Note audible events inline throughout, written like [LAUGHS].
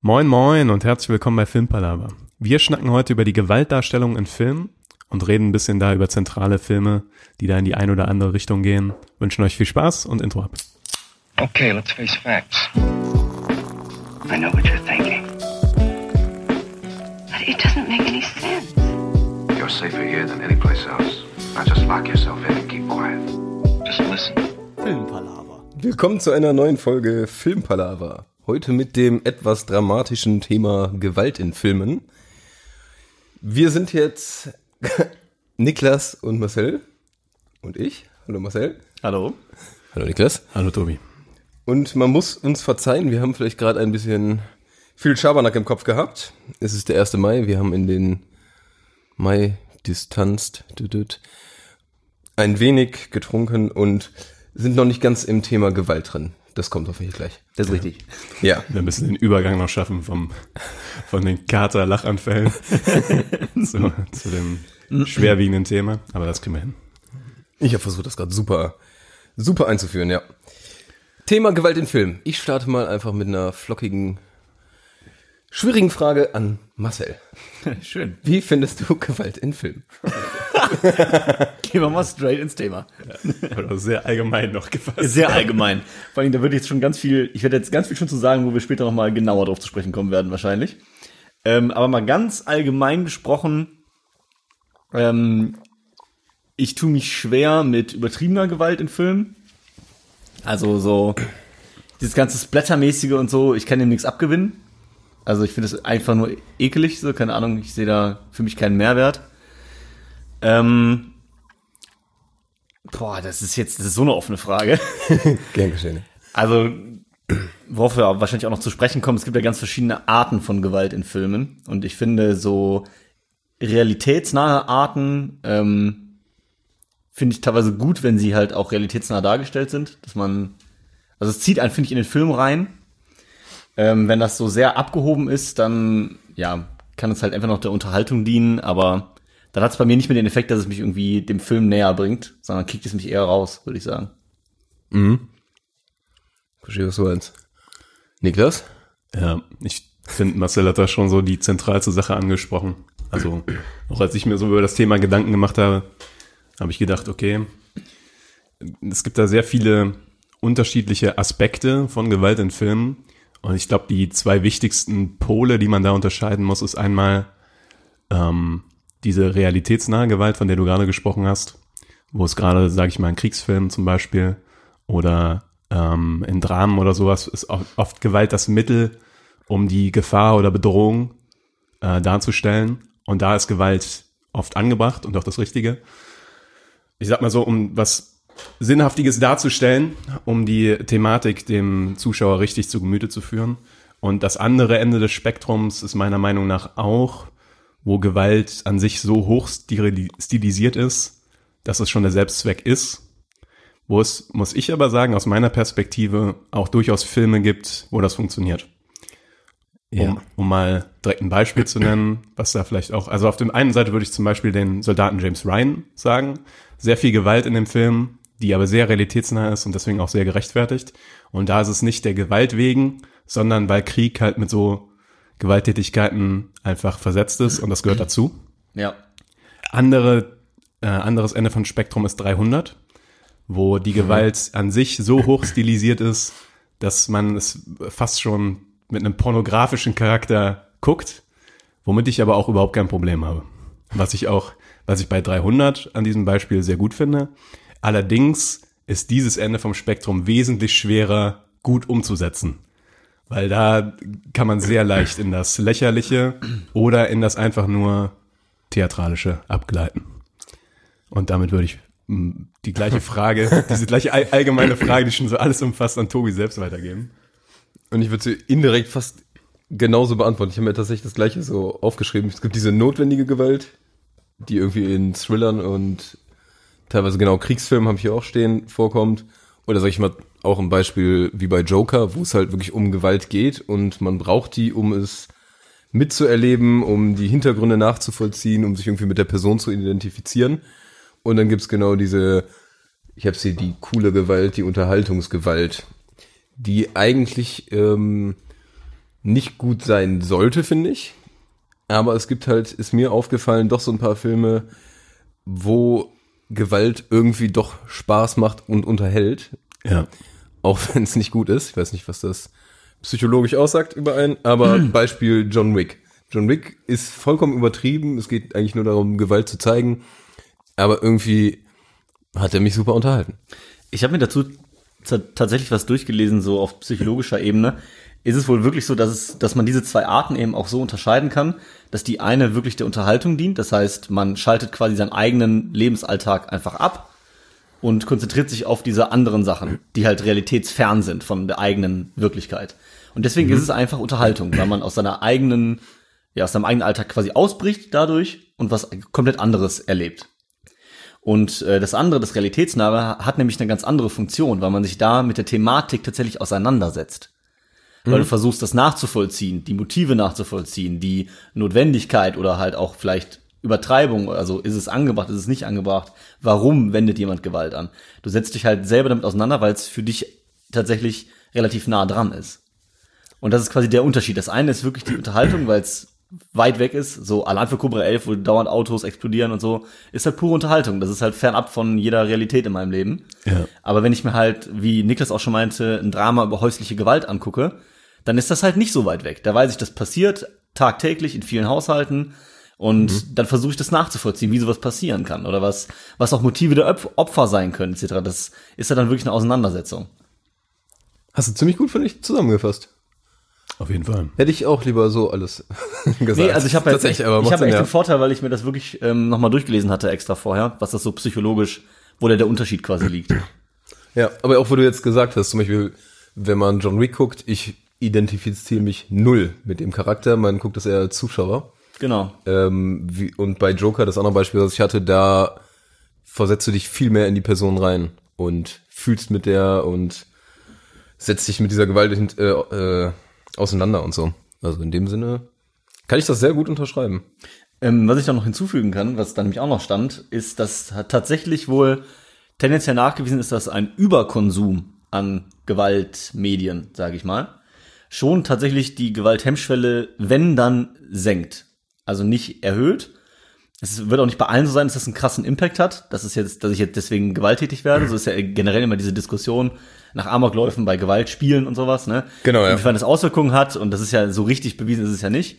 Moin moin und herzlich willkommen bei Filmpalava. Wir schnacken heute über die Gewaltdarstellung in Filmen und reden ein bisschen da über zentrale Filme, die da in die eine oder andere Richtung gehen. Wünschen euch viel Spaß und Intro ab. Okay, let's face facts. I know what you're thinking. But it doesn't make any sense. You're safer here than any place else. Now just lock yourself in and keep quiet. Just listen. Filmpalaver. Willkommen zu einer neuen Folge Filmpalava. Heute mit dem etwas dramatischen Thema Gewalt in Filmen. Wir sind jetzt [LAUGHS] Niklas und Marcel und ich. Hallo Marcel. Hallo. Hallo Niklas. Hallo Tobi. Und man muss uns verzeihen, wir haben vielleicht gerade ein bisschen viel Schabernack im Kopf gehabt. Es ist der 1. Mai, wir haben in den Mai distanzt ein wenig getrunken und sind noch nicht ganz im Thema Gewalt drin. Das kommt hoffentlich gleich. Das ist richtig. Ja. Wir müssen den Übergang noch schaffen vom, von den Kater-Lachanfällen [LAUGHS] zu, zu dem schwerwiegenden Thema. Aber das kriegen wir hin. Ich habe versucht, das gerade super, super einzuführen, ja. Thema Gewalt in Film. Ich starte mal einfach mit einer flockigen, schwierigen Frage an Marcel. [LAUGHS] Schön. Wie findest du Gewalt in Film? [LAUGHS] Gehen wir mal straight ins Thema. Oder sehr allgemein noch gefasst. Sehr allgemein. Vor allem, da würde ich jetzt schon ganz viel, ich werde jetzt ganz viel schon zu sagen, wo wir später nochmal genauer drauf zu sprechen kommen werden, wahrscheinlich. Ähm, aber mal ganz allgemein gesprochen, ähm, ich tue mich schwer mit übertriebener Gewalt in Filmen. Also so, dieses ganze Splattermäßige und so, ich kann dem nichts abgewinnen. Also ich finde es einfach nur ekelig, so, keine Ahnung, ich sehe da für mich keinen Mehrwert. Ähm, boah, das ist jetzt, das ist so eine offene Frage. [LAUGHS] Gern geschehen. Also, worauf wir wahrscheinlich auch noch zu sprechen kommen, es gibt ja ganz verschiedene Arten von Gewalt in Filmen. Und ich finde, so realitätsnahe Arten ähm, finde ich teilweise gut, wenn sie halt auch realitätsnah dargestellt sind. Dass man, also es zieht einen, finde ich, in den Film rein. Ähm, wenn das so sehr abgehoben ist, dann, ja, kann es halt einfach noch der Unterhaltung dienen, aber dann hat es bei mir nicht mehr den Effekt, dass es mich irgendwie dem Film näher bringt, sondern kickt es mich eher raus, würde ich sagen. Verstehe, was du meinst. Niklas? Ja, ich finde, Marcel hat da schon so die zentralste Sache angesprochen. Also, auch als ich mir so über das Thema Gedanken gemacht habe, habe ich gedacht, okay, es gibt da sehr viele unterschiedliche Aspekte von Gewalt in Filmen. Und ich glaube, die zwei wichtigsten Pole, die man da unterscheiden muss, ist einmal ähm, diese realitätsnahe Gewalt, von der du gerade gesprochen hast, wo es gerade, sage ich mal, in Kriegsfilmen zum Beispiel oder ähm, in Dramen oder sowas ist oft, Gewalt das Mittel, um die Gefahr oder Bedrohung äh, darzustellen. Und da ist Gewalt oft angebracht und auch das Richtige. Ich sag mal so, um was Sinnhaftiges darzustellen, um die Thematik dem Zuschauer richtig zu Gemüte zu führen. Und das andere Ende des Spektrums ist meiner Meinung nach auch, wo Gewalt an sich so hoch stili- stilisiert ist, dass es schon der Selbstzweck ist. Wo es, muss ich aber sagen, aus meiner Perspektive auch durchaus Filme gibt, wo das funktioniert. Um, um mal direkt ein Beispiel zu nennen, was da vielleicht auch, also auf der einen Seite würde ich zum Beispiel den Soldaten James Ryan sagen. Sehr viel Gewalt in dem Film, die aber sehr realitätsnah ist und deswegen auch sehr gerechtfertigt. Und da ist es nicht der Gewalt wegen, sondern weil Krieg halt mit so Gewalttätigkeiten einfach versetzt ist und das gehört dazu. Ja. Andere, äh, anderes Ende von Spektrum ist 300, wo die Gewalt an sich so hoch stilisiert ist, dass man es fast schon mit einem pornografischen Charakter guckt, womit ich aber auch überhaupt kein Problem habe. Was ich auch, was ich bei 300 an diesem Beispiel sehr gut finde. Allerdings ist dieses Ende vom Spektrum wesentlich schwerer gut umzusetzen. Weil da kann man sehr leicht in das Lächerliche oder in das einfach nur Theatralische abgleiten. Und damit würde ich mh, die gleiche Frage, [LAUGHS] diese gleiche all- allgemeine Frage, die schon so alles umfasst, an Tobi selbst weitergeben. Und ich würde sie indirekt fast genauso beantworten. Ich habe mir tatsächlich das gleiche so aufgeschrieben. Es gibt diese notwendige Gewalt, die irgendwie in Thrillern und teilweise genau Kriegsfilmen habe ich hier auch stehen, vorkommt. Oder sag ich mal, auch ein Beispiel wie bei Joker, wo es halt wirklich um Gewalt geht und man braucht die, um es mitzuerleben, um die Hintergründe nachzuvollziehen, um sich irgendwie mit der Person zu identifizieren. Und dann gibt's genau diese, ich habe sie die coole Gewalt, die Unterhaltungsgewalt, die eigentlich ähm, nicht gut sein sollte, finde ich. Aber es gibt halt, ist mir aufgefallen, doch so ein paar Filme, wo Gewalt irgendwie doch Spaß macht und unterhält. Ja. Auch [LAUGHS] wenn es nicht gut ist. Ich weiß nicht, was das psychologisch aussagt über einen, aber [CLEARS THROAT] Beispiel John Wick. John Wick ist vollkommen übertrieben. Es geht eigentlich nur darum, Gewalt zu zeigen. Aber irgendwie hat er mich super unterhalten. Ich habe mir dazu tatsächlich was durchgelesen, so auf psychologischer Ebene. Ist es wohl wirklich so, dass, es, dass man diese zwei Arten eben auch so unterscheiden kann, dass die eine wirklich der Unterhaltung dient, das heißt, man schaltet quasi seinen eigenen Lebensalltag einfach ab und konzentriert sich auf diese anderen Sachen, die halt realitätsfern sind von der eigenen Wirklichkeit. Und deswegen ist es einfach Unterhaltung, weil man aus seiner eigenen, ja, aus seinem eigenen Alltag quasi ausbricht dadurch und was komplett anderes erlebt. Und äh, das andere, das Realitätsnahe, hat nämlich eine ganz andere Funktion, weil man sich da mit der Thematik tatsächlich auseinandersetzt. Weil du versuchst, das nachzuvollziehen, die Motive nachzuvollziehen, die Notwendigkeit oder halt auch vielleicht Übertreibung, also ist es angebracht, ist es nicht angebracht, warum wendet jemand Gewalt an? Du setzt dich halt selber damit auseinander, weil es für dich tatsächlich relativ nah dran ist. Und das ist quasi der Unterschied. Das eine ist wirklich die Unterhaltung, weil es weit weg ist, so allein für Cobra 11, wo dauernd Autos explodieren und so, ist halt pure Unterhaltung. Das ist halt fernab von jeder Realität in meinem Leben. Ja. Aber wenn ich mir halt, wie Niklas auch schon meinte, ein Drama über häusliche Gewalt angucke, dann ist das halt nicht so weit weg. Da weiß ich, das passiert tagtäglich in vielen Haushalten und dann versuche ich das nachzuvollziehen, wie sowas passieren kann oder was, was auch Motive der Opf- Opfer sein können, etc. Das ist ja dann wirklich eine Auseinandersetzung. Hast du ziemlich gut, finde ich, zusammengefasst. Auf jeden Fall. Hätte ich auch lieber so alles [LAUGHS] gesagt. Nee, also ich habe jetzt echt, aber ich Sinn, echt ja. den Vorteil, weil ich mir das wirklich ähm, nochmal durchgelesen hatte extra vorher, was das so psychologisch, wo der, der Unterschied quasi liegt. Ja, aber auch wo du jetzt gesagt hast, zum Beispiel, wenn man John Wick guckt, ich identifiziere mich null mit dem Charakter, man guckt das eher als Zuschauer. Genau. Ähm, wie, und bei Joker, das andere Beispiel, das ich hatte, da versetzt du dich viel mehr in die Person rein und fühlst mit der und setzt dich mit dieser Gewalt hint- äh, äh, auseinander und so. Also in dem Sinne kann ich das sehr gut unterschreiben. Ähm, was ich da noch hinzufügen kann, was da nämlich auch noch stand, ist, dass tatsächlich wohl tendenziell nachgewiesen ist, dass ein Überkonsum an Gewaltmedien, sage ich mal, schon tatsächlich die Gewalthemmschwelle, wenn dann, senkt. Also nicht erhöht. Es wird auch nicht bei allen so sein, dass das einen krassen Impact hat. Das ist jetzt, dass ich jetzt deswegen gewalttätig werde. So ist ja generell immer diese Diskussion nach Amokläufen bei Gewaltspielen und sowas, ne? Genau, ja. Inwiefern das Auswirkungen hat, und das ist ja so richtig bewiesen ist es ja nicht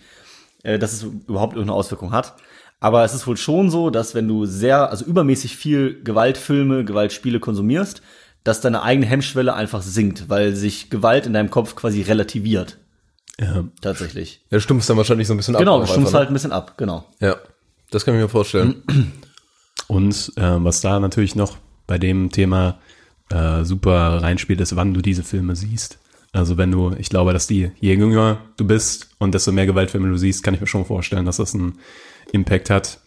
äh, dass es überhaupt irgendeine Auswirkung hat. Aber es ist wohl schon so, dass wenn du sehr, also übermäßig viel Gewaltfilme, Gewaltspiele konsumierst, dass deine eigene Hemmschwelle einfach sinkt, weil sich Gewalt in deinem Kopf quasi relativiert. Ja. Tatsächlich. Ja, stumpfst dann wahrscheinlich so ein bisschen Genau, ab. du auch stummst einfach, ne? halt ein bisschen ab, genau. Ja, das kann ich mir vorstellen. [CLEARS THROAT] Und äh, was da natürlich noch bei dem Thema äh, super reinspielt, ist, wann du diese Filme siehst. Also wenn du, ich glaube, dass die, je jünger du bist und desto mehr Gewaltfilme du siehst, kann ich mir schon vorstellen, dass das einen Impact hat.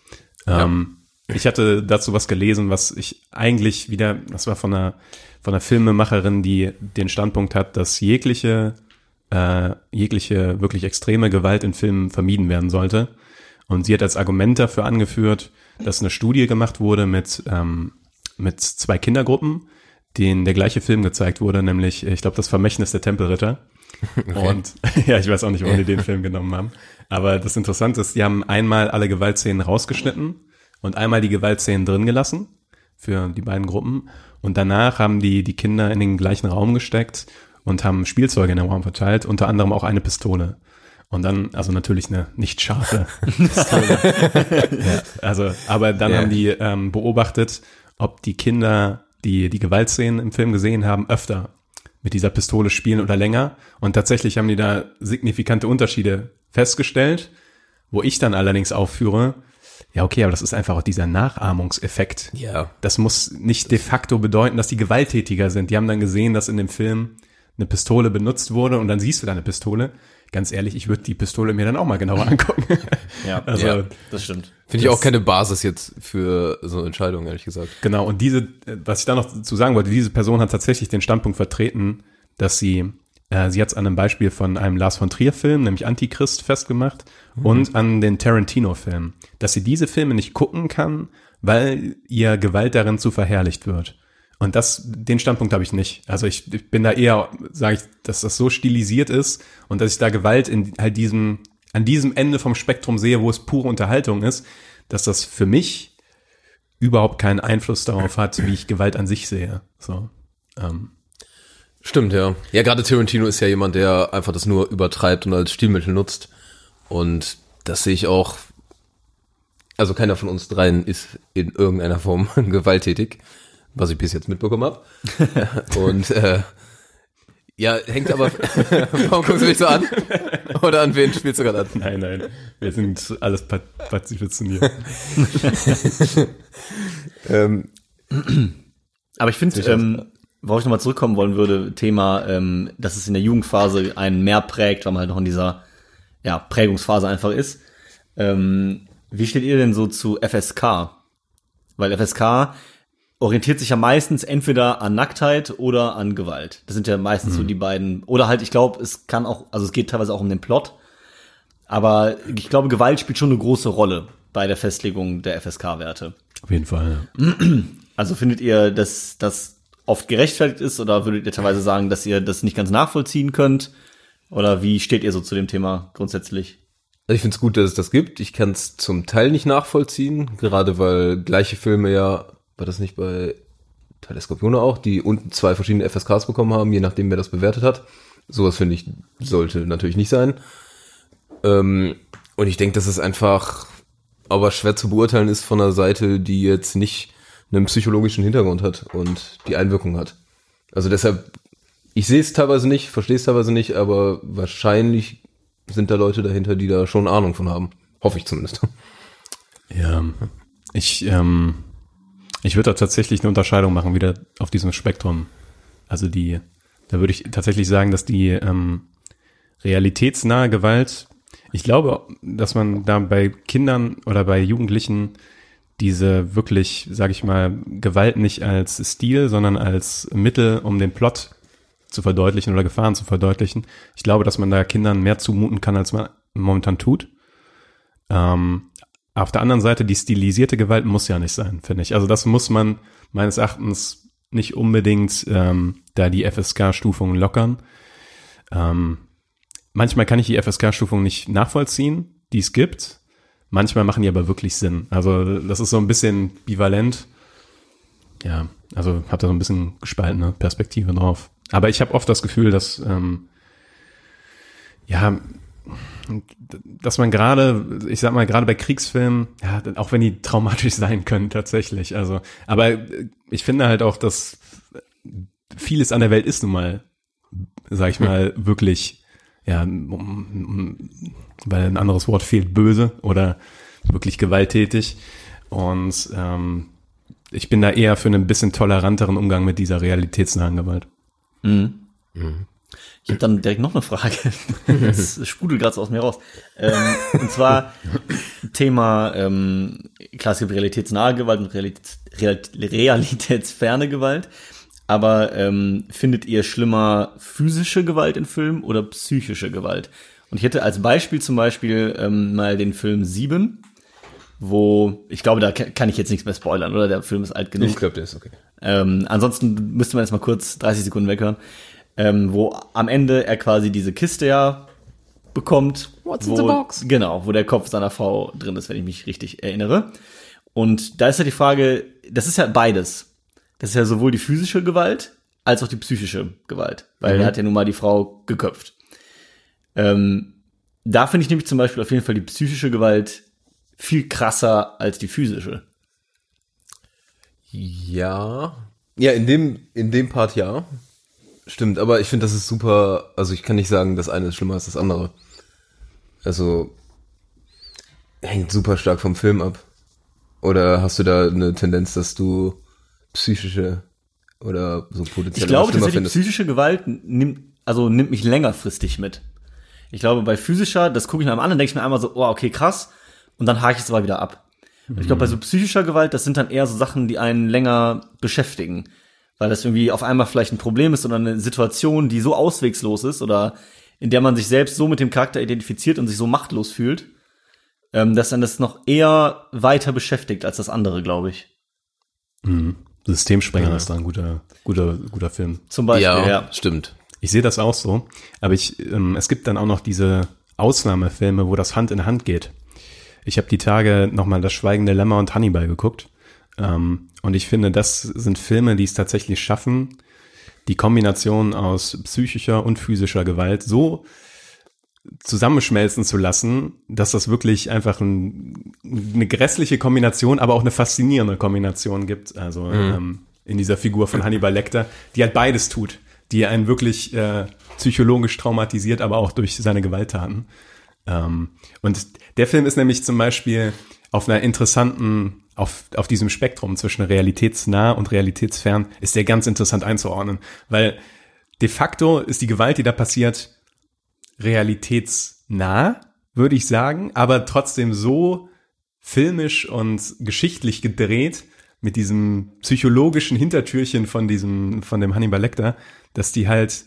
Ähm, ich hatte dazu was gelesen, was ich eigentlich wieder, das war von einer, von einer Filmemacherin, die den Standpunkt hat, dass jegliche, äh, jegliche wirklich extreme Gewalt in Filmen vermieden werden sollte. Und sie hat als Argument dafür angeführt, dass eine Studie gemacht wurde mit, ähm, mit zwei Kindergruppen, denen der gleiche Film gezeigt wurde, nämlich, ich glaube, das Vermächtnis der Tempelritter. [LAUGHS] Und [LAUGHS] ja, ich weiß auch nicht, warum die den Film genommen haben. Aber das Interessante ist, die haben einmal alle Gewaltszenen rausgeschnitten und einmal die Gewaltszenen drin gelassen für die beiden Gruppen. Und danach haben die die Kinder in den gleichen Raum gesteckt und haben Spielzeuge in den Raum verteilt, unter anderem auch eine Pistole. Und dann, also natürlich eine nicht scharfe [LAUGHS] Pistole. ja, also, aber dann Ja. haben die ähm, beobachtet, ob die Kinder, die die Gewaltszenen im Film gesehen haben, öfter mit dieser Pistole spielen oder länger. Und tatsächlich haben die da signifikante Unterschiede festgestellt, wo ich dann allerdings aufführe, ja, okay, aber das ist einfach auch dieser Nachahmungseffekt. Ja. Das muss nicht de facto bedeuten, dass die gewalttätiger sind. Die haben dann gesehen, dass in dem Film eine Pistole benutzt wurde und dann siehst du da eine Pistole. Ganz ehrlich, ich würde die Pistole mir dann auch mal genauer [LAUGHS] angucken. Ja, [LAUGHS] Also, Ja. das stimmt. Finde ich auch keine Basis jetzt für so eine Entscheidung, ehrlich gesagt. Genau, und diese, äh, was ich da noch zu sagen wollte, diese Person hat tatsächlich den Standpunkt vertreten, dass sie, sie hat es an einem Beispiel von einem Lars von Trier-Film, nämlich Antichrist, festgemacht und an den Tarantino-Film, dass sie diese Filme nicht gucken kann, weil ihr Gewalt darin zu verherrlicht wird. Und das, den Standpunkt habe ich nicht. Also ich, ich bin da eher, sage ich, dass das so stilisiert ist und dass ich da Gewalt in halt diesem, an diesem Ende vom Spektrum sehe, wo es pure Unterhaltung ist, dass das für mich überhaupt keinen Einfluss darauf hat, wie ich Gewalt an sich sehe. So. Ähm, Stimmt, ja. Ja, gerade Tarantino ist ja jemand, der einfach das nur übertreibt und als Stilmittel nutzt. Und das sehe ich auch. Also keiner von uns dreien ist in irgendeiner Form [LAUGHS] gewalttätig, was ich bis jetzt mitbekommen habe. [LAUGHS] und äh, ja, hängt aber. [LAUGHS] Warum guckst du mich so an? Oder an wen spielst du gerade an? nein, nein, wir sind alles pa- pazifiziniert. Ähm, Aber ich finde, ähm, worauf ich nochmal zurückkommen wollen würde, Thema, ähm, dass es in der Jugendphase einen mehr prägt, weil man halt noch in dieser ja, Prägungsphase einfach ist. Ähm, wie steht ihr denn so zu FSK? Weil FSK orientiert sich ja meistens entweder an Nacktheit oder an Gewalt. Das sind ja meistens so die beiden. Oder halt, ich glaube, es kann auch, also es geht teilweise auch um den Plot. Aber ich glaube, Gewalt spielt schon eine große Rolle bei der Festlegung der FSK-Werte. Auf jeden Fall. Ja. Also findet ihr, dass das oft gerechtfertigt ist oder würdet ihr teilweise sagen, dass ihr das nicht ganz nachvollziehen könnt? Oder wie steht ihr so zu dem Thema grundsätzlich? Also ich finde es gut, dass es das gibt. Ich kann es zum Teil nicht nachvollziehen, gerade weil gleiche Filme ja, war das nicht bei Teil der Skorpione auch, die unten zwei verschiedene FSKs bekommen haben, je nachdem wer das bewertet hat. Sowas finde ich, sollte natürlich nicht sein. Ähm, und ich denke, dass es einfach aber schwer zu beurteilen ist von einer Seite, die jetzt nicht einen psychologischen Hintergrund hat und die Einwirkung hat. Also deshalb, ich sehe es teilweise nicht, verstehe es teilweise nicht, aber wahrscheinlich sind da Leute dahinter, die da schon Ahnung von haben. Hoffe ich zumindest. [LAUGHS] Ja, ich, ähm, ich würde da tatsächlich eine Unterscheidung machen, wieder auf diesem Spektrum. Also die, da würde ich tatsächlich sagen, dass die ähm, realitätsnahe Gewalt, ich glaube, dass man da bei Kindern oder bei Jugendlichen diese wirklich, sage ich mal, Gewalt nicht als Stil, sondern als Mittel, um den Plot zu verdeutlichen oder Gefahren zu verdeutlichen. Ich glaube, dass man da Kindern mehr zumuten kann, als man momentan tut. Ähm, auf der anderen Seite, die stilisierte Gewalt muss ja nicht sein, finde ich. Also das muss man meines Erachtens nicht unbedingt ähm, da die FSK-Stufung lockern. Ähm, manchmal kann ich die FSK-Stufung nicht nachvollziehen, die es gibt. Manchmal machen die aber wirklich Sinn. Also das ist so ein bisschen bivalent. Ja, also habe da so ein bisschen gespaltene Perspektive drauf. Aber ich habe oft das Gefühl, dass ähm, ja, dass man gerade, ich sag mal, gerade bei Kriegsfilmen, ja, auch wenn die traumatisch [LAUGHS] sein können, tatsächlich. Also, aber ich finde halt auch, dass vieles an der Welt ist nun mal, sag ich mal, wirklich, ja, weil ein anderes Wort fehlt, böse oder wirklich gewalttätig. Und ähm, ich bin da eher für einen bisschen toleranteren Umgang mit dieser realitätsnahen Gewalt. Mhm. Ich habe dann direkt noch eine Frage. [LAUGHS] Das sprudelt gerade so aus mir raus. Ähm, und zwar Thema ähm, klar, es gibt realitätsnahe Gewalt und Realität, realitätsferne Gewalt. Aber ähm, findet ihr schlimmer physische Gewalt in Filmen oder psychische Gewalt? Und ich hätte als Beispiel zum Beispiel ähm, mal den Film Sieben, wo ich glaube, da kann ich jetzt nichts mehr spoilern, oder? Der Film ist alt genug. Ich glaube, der ist okay. Ähm, ansonsten müsste man jetzt mal kurz 30 Sekunden weghören, ähm, wo am Ende er quasi diese Kiste ja bekommt. What's wo, in the box? Genau, wo der Kopf seiner Frau drin ist, wenn ich mich richtig erinnere. Und da ist ja die Frage, das ist ja beides. Das ist ja sowohl die physische Gewalt als auch die psychische Gewalt, weil er hat ja nun mal die Frau geköpft. Ähm, da finde ich nämlich zum Beispiel auf jeden Fall die psychische Gewalt viel krasser als die physische. Ja. Ja, in dem, in dem Part ja. Stimmt, aber ich finde, das ist super, also ich kann nicht sagen, das eine ist schlimmer als das andere. Also, hängt super stark vom Film ab. Oder hast du da eine Tendenz, dass du psychische oder so potenziell Ich glaube, tatsächlich findest? psychische Gewalt nimmt, also nimmt mich längerfristig mit. Ich glaube, bei physischer, das gucke ich mir einmal an, dann denke ich mir einmal so, oh, okay, krass. Und dann hake ich es aber wieder ab. Und ich glaube, bei so psychischer Gewalt, das sind dann eher so Sachen, die einen länger beschäftigen. Weil das irgendwie auf einmal vielleicht ein Problem ist oder eine Situation, die so auswegslos ist oder in der man sich selbst so mit dem Charakter identifiziert und sich so machtlos fühlt, ähm, dass dann das noch eher weiter beschäftigt als das andere, glaube ich. Systemsprenger ist da ein guter, guter, guter Film. Zum Beispiel, ja, ja. stimmt. Ich sehe das auch so, aber ich, ähm, es gibt dann auch noch diese Ausnahmefilme, wo das Hand in Hand geht. Ich habe die Tage nochmal das Schweigende Lämmer und Hannibal geguckt. Ähm, und ich finde, das sind Filme, die es tatsächlich schaffen, die Kombination aus psychischer und physischer Gewalt so zusammenschmelzen zu lassen, dass das wirklich einfach ein, eine grässliche Kombination, aber auch eine faszinierende Kombination gibt. Also ähm, in dieser Figur von Hannibal Lecter, die halt beides tut, die einen wirklich äh, psychologisch traumatisiert, aber auch durch seine Gewalttaten. Ähm, und der Film ist nämlich zum Beispiel auf einer interessanten, auf, auf diesem Spektrum zwischen realitätsnah und realitätsfern, ist der ganz interessant einzuordnen, weil de facto ist die Gewalt, die da passiert, realitätsnah, würde ich sagen, aber trotzdem so filmisch und geschichtlich gedreht mit diesem psychologischen Hintertürchen von diesem, von dem Hannibal Lecter, dass die halt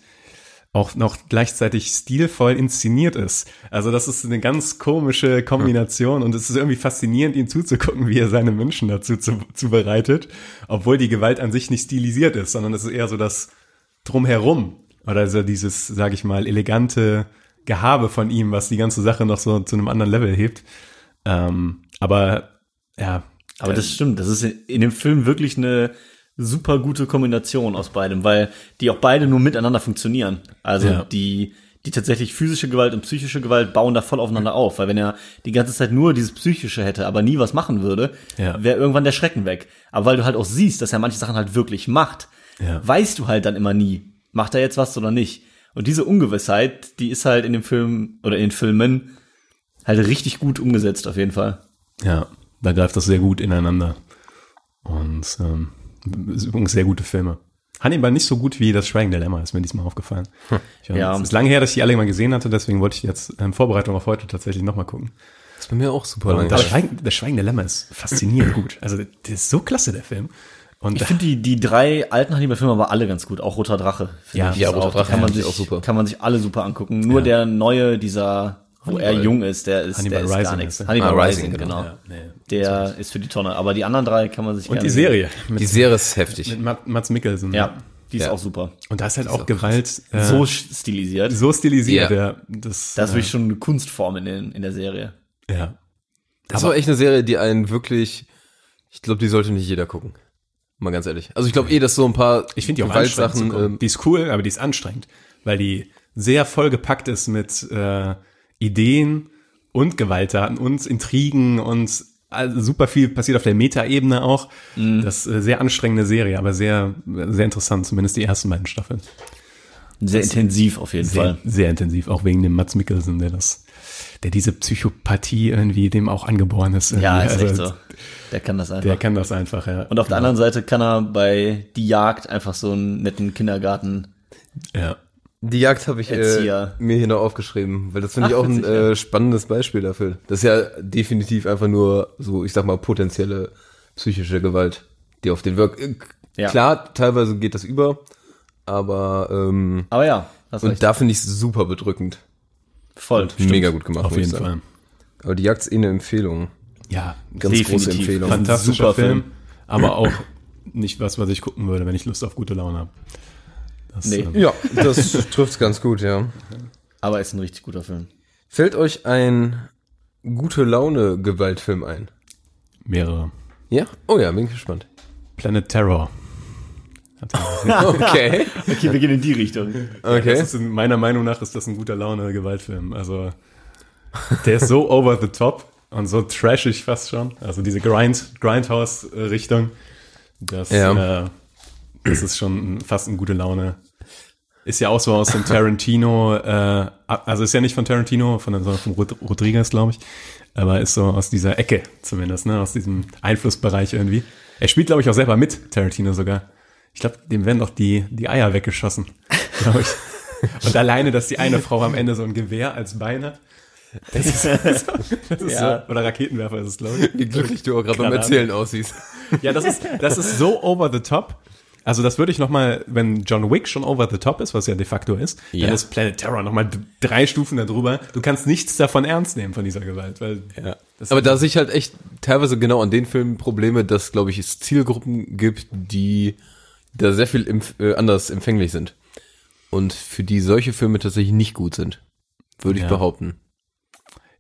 auch noch gleichzeitig stilvoll inszeniert ist. Also das ist eine ganz komische Kombination und es ist irgendwie faszinierend, ihm zuzugucken, wie er seine Menschen dazu zu, zubereitet, obwohl die Gewalt an sich nicht stilisiert ist, sondern es ist eher so das Drumherum oder so dieses, sage ich mal, elegante Gehabe von ihm, was die ganze Sache noch so zu einem anderen Level hebt. Ähm, aber ja, Aber das stimmt, das ist in dem Film wirklich eine super gute Kombination aus beidem, weil die auch beide nur miteinander funktionieren. Also Ja. die, die tatsächlich physische Gewalt und psychische Gewalt bauen da voll aufeinander auf, weil wenn er die ganze Zeit nur dieses psychische hätte, aber nie was machen würde, Ja. wäre irgendwann der Schrecken weg. Aber weil du halt auch siehst, dass er manche Sachen halt wirklich macht, Ja. weißt du halt dann immer nie, macht er jetzt was oder nicht. Und diese Ungewissheit, die ist halt in dem Film oder in den Filmen halt richtig gut umgesetzt auf jeden Fall. Ja, da greift das sehr gut ineinander. Und ähm, ist übrigens sehr gute Filme. Hannibal nicht so gut wie das Schweigende Lämmer, ist mir diesmal aufgefallen. Ich, Ja. Es ist lange her, dass ich die alle mal gesehen hatte, deswegen wollte ich jetzt in Vorbereitung auf heute tatsächlich nochmal gucken. Das ist bei mir auch super lang. das, Schweigen, das Schweigende Lämmer ist faszinierend gut. Also der ist so klasse, der Film. Und Ich finde die, die drei alten Hannibal-Filme aber alle ganz gut. Auch Roter Drache. Ja, ich, ja, Roter auch, Drache kann man sich, auch super. Kann man sich alle super angucken. Nur der neue, dieser, wo er jung ist, der ist, Hannibal der ist Rising gar nichts. ist er. Hannibal Ah, Rising, Rising, genau. genau. ja, nee. Der ist für die Tonne. Aber die anderen drei kann man sich Und gerne die Serie mit, die Serie ist heftig. mit Mat- Mats Mikkelsen. Ja, die ist Ja. auch super. Und da ist halt auch Gewalt äh, so so, stilisiert. so stilisiert. Ja. Ja. Das, Das ist äh, wirklich schon eine Kunstform in, den, in der Serie. ja. Das war echt eine Serie, die einen wirklich, ich glaube, die sollte nicht jeder gucken. Mal ganz ehrlich. Also ich glaube eh, dass so ein paar Ich finde die auch Gewaltsachen, ähm, Die ist cool, aber die ist anstrengend, weil die sehr vollgepackt ist mit äh, Ideen und Gewalttaten und Intrigen und also super viel passiert auf der Metaebene auch. Mhm. Das ist eine sehr anstrengende Serie, aber sehr sehr interessant, zumindest die ersten beiden Staffeln. Sehr intensiv auf jeden Sehr, Fall. sehr intensiv, auch wegen dem Mats Mikkelsen, der das, der diese Psychopathie irgendwie dem auch angeboren ist. Ja, ist echt Also, so. Der kann das einfach. Der kann das einfach, ja. Und auf der anderen Seite kann er bei Die Jagd einfach so einen netten Kindergarten. ja. Die Jagd habe ich äh, mir hier noch aufgeschrieben, weil das finde ich auch ein witzig, äh, spannendes Beispiel dafür. Das ist ja definitiv einfach nur so, ich sag mal, potenzielle psychische Gewalt, die auf den wirkt. Äh, Ja. Klar, teilweise geht das über, aber ähm, Aber ja, hast und recht. da finde ich es super bedrückend. Voll. Mega gut gemacht, Auf jeden. Fall. Aber die Jagd ist eh eine Empfehlung. Ja, Ganz große Definitiv. Empfehlung. fantastischer Super Film, Film. aber auch nicht was, was ich gucken würde, wenn ich Lust auf gute Laune habe. Das, Nee. ähm, Ja, das [LAUGHS] trifft's ganz gut, ja. Aber ist ein richtig guter Film. Fällt euch ein gute Laune Gewaltfilm ein? mehrere. Ja? Oh ja, bin ich gespannt. Planet Terror. Er- [LAUGHS] [LAUGHS] Okay. Okay, wir gehen in die Richtung. Okay. Das ist in meiner Meinung nach ist das ein guter Laune Gewaltfilm. Also der ist so over the top und so trashig fast schon. Also diese Grind Grindhouse Richtung. Das, Ja. äh, das ist schon fast eine gute Laune. Ist ja auch so aus dem Tarantino, äh, also ist ja nicht von Tarantino, von, sondern von Rod Rodriguez, glaube ich. Aber ist so aus dieser Ecke zumindest, ne, aus diesem Einflussbereich irgendwie. Er spielt, glaube ich, auch selber mit, Tarantino sogar. Ich glaube, dem werden doch die, die Eier weggeschossen, glaube ich. [LAUGHS] Und alleine, dass die eine Frau am Ende so ein Gewehr als Bein hat. Das ist, [LAUGHS] das ist Ja. so, oder Raketenwerfer ist es, glaube ich. Wie glücklich du auch gerade beim Erzählen aussiehst. Ja, das ist, das ist so over the top. Also das würde ich noch mal, wenn John Wick schon over the top ist, was ja de facto ist, Ja. dann ist Planet Terror noch mal d- drei Stufen darüber. Du kannst nichts davon ernst nehmen von dieser Gewalt, weil Ja. Aber da sehe ich halt echt teilweise genau an den Filmen Probleme, dass, glaube ich, es Zielgruppen gibt, die da sehr viel äh, anders empfänglich sind. Und für die solche Filme tatsächlich nicht gut sind. Würde ich Ja. behaupten.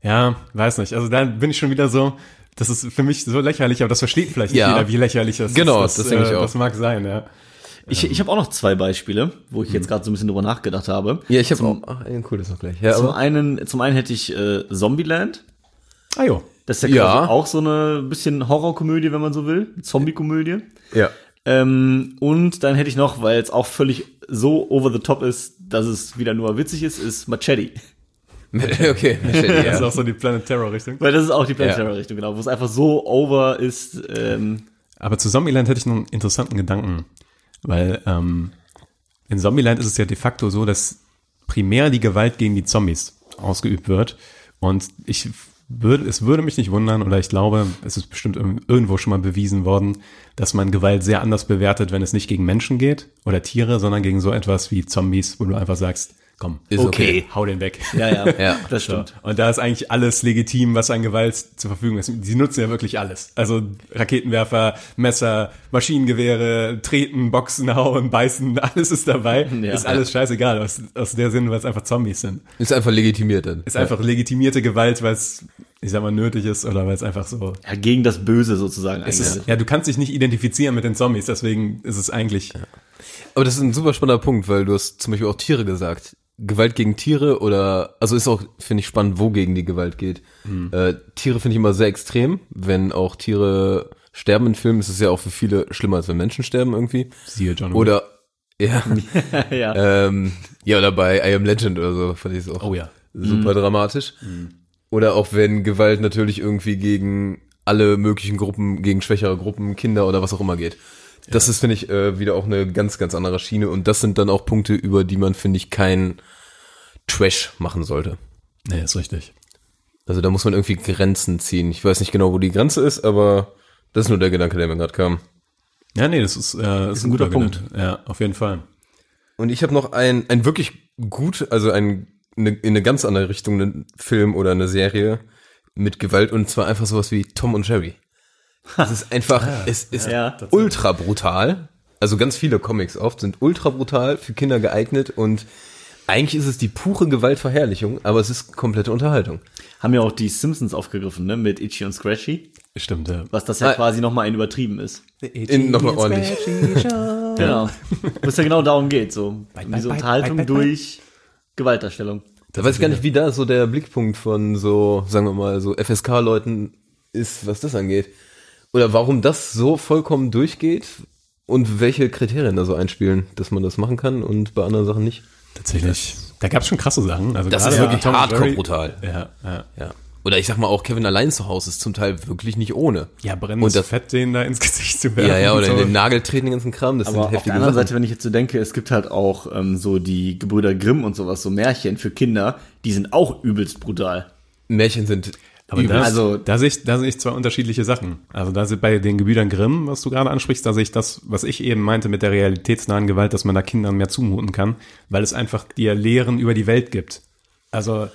Ja, weiß nicht. Also da bin ich schon wieder so, das ist für mich so lächerlich, aber das versteht vielleicht nicht Ja. jeder, wie lächerlich das Genau, ist. das denke ich auch. Das mag sein, ja. Ich, ich habe auch noch zwei Beispiele, wo ich jetzt gerade so ein bisschen drüber nachgedacht habe. Ja, ich habe auch. Ach, ein cooles noch gleich. Ja, Zum aber, einen, zum einen hätte ich äh, Zombieland. Ah jo. Das ist ja, Ja. quasi auch so eine bisschen Horrorkomödie, wenn man so will. Zombie-Komödie. ja. Ähm, und dann hätte ich noch, weil es auch völlig so over the top ist, dass es wieder nur witzig ist, ist Machete. [LAUGHS] okay. Das ist auch so die Planet Terror Richtung. Weil das ist auch die Planet Ja. Terror Richtung, genau, wo es einfach so over ist. Ähm, Aber zu Zombieland hätte ich noch einen interessanten Gedanken, weil ähm, in Zombieland ist es ja de facto so, dass primär die Gewalt gegen die Zombies ausgeübt wird und ich würde, es würde mich nicht wundern oder ich glaube, es ist bestimmt irg- irgendwo schon mal bewiesen worden, dass man Gewalt sehr anders bewertet, wenn es nicht gegen Menschen geht oder Tiere, sondern gegen so etwas wie Zombies, wo du einfach sagst, komm, Ist okay. hau den weg. ja, ja, [LAUGHS] Ja. das stimmt. Und da ist eigentlich alles legitim, was an Gewalt zur Verfügung ist. Sie nutzen ja wirklich alles. Also Raketenwerfer, Messer, Maschinengewehre, Treten, Boxen, Hauen, Beißen, [LAUGHS] alles ist dabei. Ja. Ist alles scheißegal aus, aus der Sinn, weil es einfach Zombies sind. Ist einfach legitimiert dann. Ist einfach legitimierte Gewalt, weil es, ich sag mal, nötig ist oder weil es einfach so Ja, gegen das Böse sozusagen ist. Ja, du kannst dich nicht identifizieren mit den Zombies, deswegen ist es eigentlich. Aber das ist ein super spannender Punkt, weil du hast zum Beispiel auch Tiere gesagt. Gewalt gegen Tiere oder, also ist auch, finde ich, spannend, wo gegen die Gewalt geht. Äh, Tiere finde ich immer sehr extrem. Wenn auch Tiere sterben in Filmen, ist es ja auch für viele schlimmer, als wenn Menschen sterben irgendwie. Siehe John Wick. Oder, ja, [LAUGHS] ja. ähm, ja, oder bei I Am Legend oder so, fand ich es auch Oh ja. super dramatisch. Oder auch wenn Gewalt natürlich irgendwie gegen alle möglichen Gruppen, gegen schwächere Gruppen, Kinder oder was auch immer geht. Das ist, finde ich, äh, wieder auch eine ganz, ganz andere Schiene. Und das sind dann auch Punkte, über die man, finde ich, kein Trash machen sollte. Nee, ist richtig. Also da muss man irgendwie Grenzen ziehen. Ich weiß nicht genau, wo die Grenze ist, aber das ist nur der Gedanke, der mir gerade kam. Ja, nee, das ist, äh, ist, ein guter, Punkt. Punkt. Ja, auf jeden Fall. Und ich habe noch ein, ein wirklich gut, also ein, eine, in eine ganz andere Richtung, einen Film oder eine Serie mit Gewalt und zwar einfach sowas wie Tom und Jerry. [LAUGHS] Es ist einfach, es ist Ja, ultra brutal. Also ganz viele Comics oft sind ultra brutal, für Kinder geeignet und eigentlich ist es die pure Gewaltverherrlichung, aber es ist komplette Unterhaltung. Haben ja auch die Simpsons aufgegriffen, ne, mit Itchy und Scratchy. Stimmt, ja. Was das ja Ah. quasi nochmal ein übertrieben ist. In, nochmal ordentlich. [LAUGHS] Genau. Wo es ja genau darum geht, so. Diese Unterhaltung durch Gewaltdarstellung. Da weiß ich gar nicht, wie da so der Blickpunkt von so, sagen wir mal, so FSK-Leuten ist, was das angeht. Oder warum das so vollkommen durchgeht und welche Kriterien da so einspielen, dass man das machen kann und bei anderen Sachen nicht. Tatsächlich. Da gab's schon krasse Sachen. Also Das ist wirklich und hardcore brutal. Ja, ja. Ja. Oder ich sag mal auch Kevin allein zu Hause ist zum Teil wirklich nicht ohne. Ja, brennendes Und das- Fett denen da ins Gesicht zu werfen. Ja, ja, oder und in so. den Nagel treten, den ganzen Kram, das Aber sind auf der heftige anderen Sachen. Seite, wenn ich jetzt so denke, es gibt halt auch ähm, so die Gebrüder Grimm und sowas, so Märchen für Kinder, die sind auch übelst brutal. Märchen sind Aber übel. da, Also- da sehe ich, da sehe ich zwei unterschiedliche Sachen. Also da sind bei den Gebrüdern Grimm, was du gerade ansprichst, da sehe ich das, was ich eben meinte mit der realitätsnahen Gewalt, dass man da Kindern mehr zumuten kann, weil es einfach dir Lehren über die Welt gibt. Also,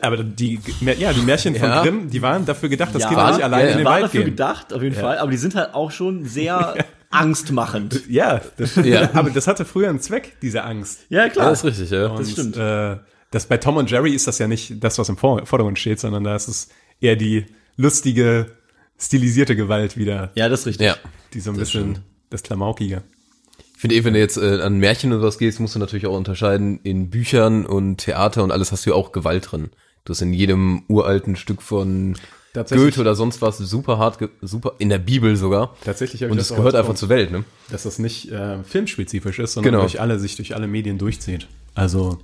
aber die, ja, die Märchen von Ja. Grimm, die waren dafür gedacht, dass Ja, Kinder nicht alleine ja, in den Wald dafür gehen. gedacht, auf jeden Fall, aber die sind halt auch schon sehr [LAUGHS] angstmachend. Ja, das, Ja. [LAUGHS] aber das hatte früher einen Zweck, diese Angst. Ja, klar. das ist richtig, ja. Und, stimmt. Äh, das bei Tom und Jerry ist das ja nicht das, was im Vor Vordergrund steht, sondern da ist es eher die lustige, stilisierte Gewalt wieder, Ja, das ist richtig. Ja. die so ein bisschen das Klamaukige. Ich finde eh, wenn du jetzt äh, an Märchen und was gehst, musst du natürlich auch unterscheiden. In Büchern und Theater und alles hast du ja auch Gewalt drin. Du hast in jedem uralten Stück von. Goethe oder sonst was super hart, super, in der Bibel sogar. Tatsächlich Und das es gehört einfach zur Welt, ne? dass das nicht äh, filmspezifisch ist, sondern Genau. durch alle, sich durch alle Medien durchzieht. Also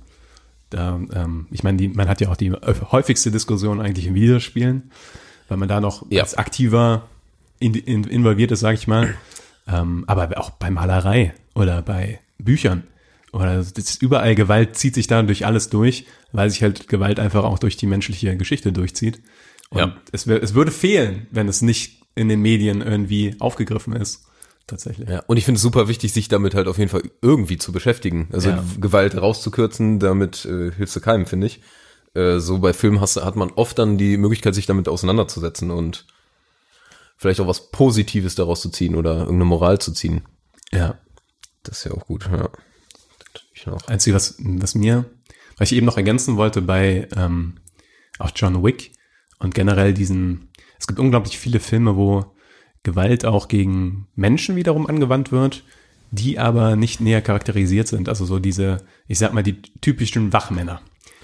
da, ähm, ich meine, die, man hat ja auch die häufigste Diskussion eigentlich in Videospielen, weil man da noch Ja. als aktiver in, in, involviert ist, sage ich mal. Ähm, aber auch bei Malerei oder bei Büchern oder das ist überall Gewalt zieht sich da durch alles durch, weil sich halt Gewalt einfach auch durch die menschliche Geschichte durchzieht. Und Ja. es, es würde fehlen, wenn es nicht in den Medien irgendwie aufgegriffen ist. Tatsächlich. Ja, und ich finde es super wichtig, sich damit halt auf jeden Fall irgendwie zu beschäftigen. Also Ja. Gewalt rauszukürzen, damit äh, hilfst du keinem, finde ich. äh, so bei Filmen hast, hat man oft dann die Möglichkeit, sich damit auseinanderzusetzen und vielleicht auch was Positives daraus zu ziehen oder irgendeine Moral zu ziehen. Ja. Das ist ja auch gut, ja. Ich noch. Einzige, was, was mir, was ich eben noch ergänzen wollte bei ähm, auch John Wick und generell diesen, es gibt unglaublich viele Filme, wo Gewalt auch gegen Menschen wiederum angewandt wird, die aber nicht näher charakterisiert sind. Also so diese, ich sag mal, die typischen Wachmänner.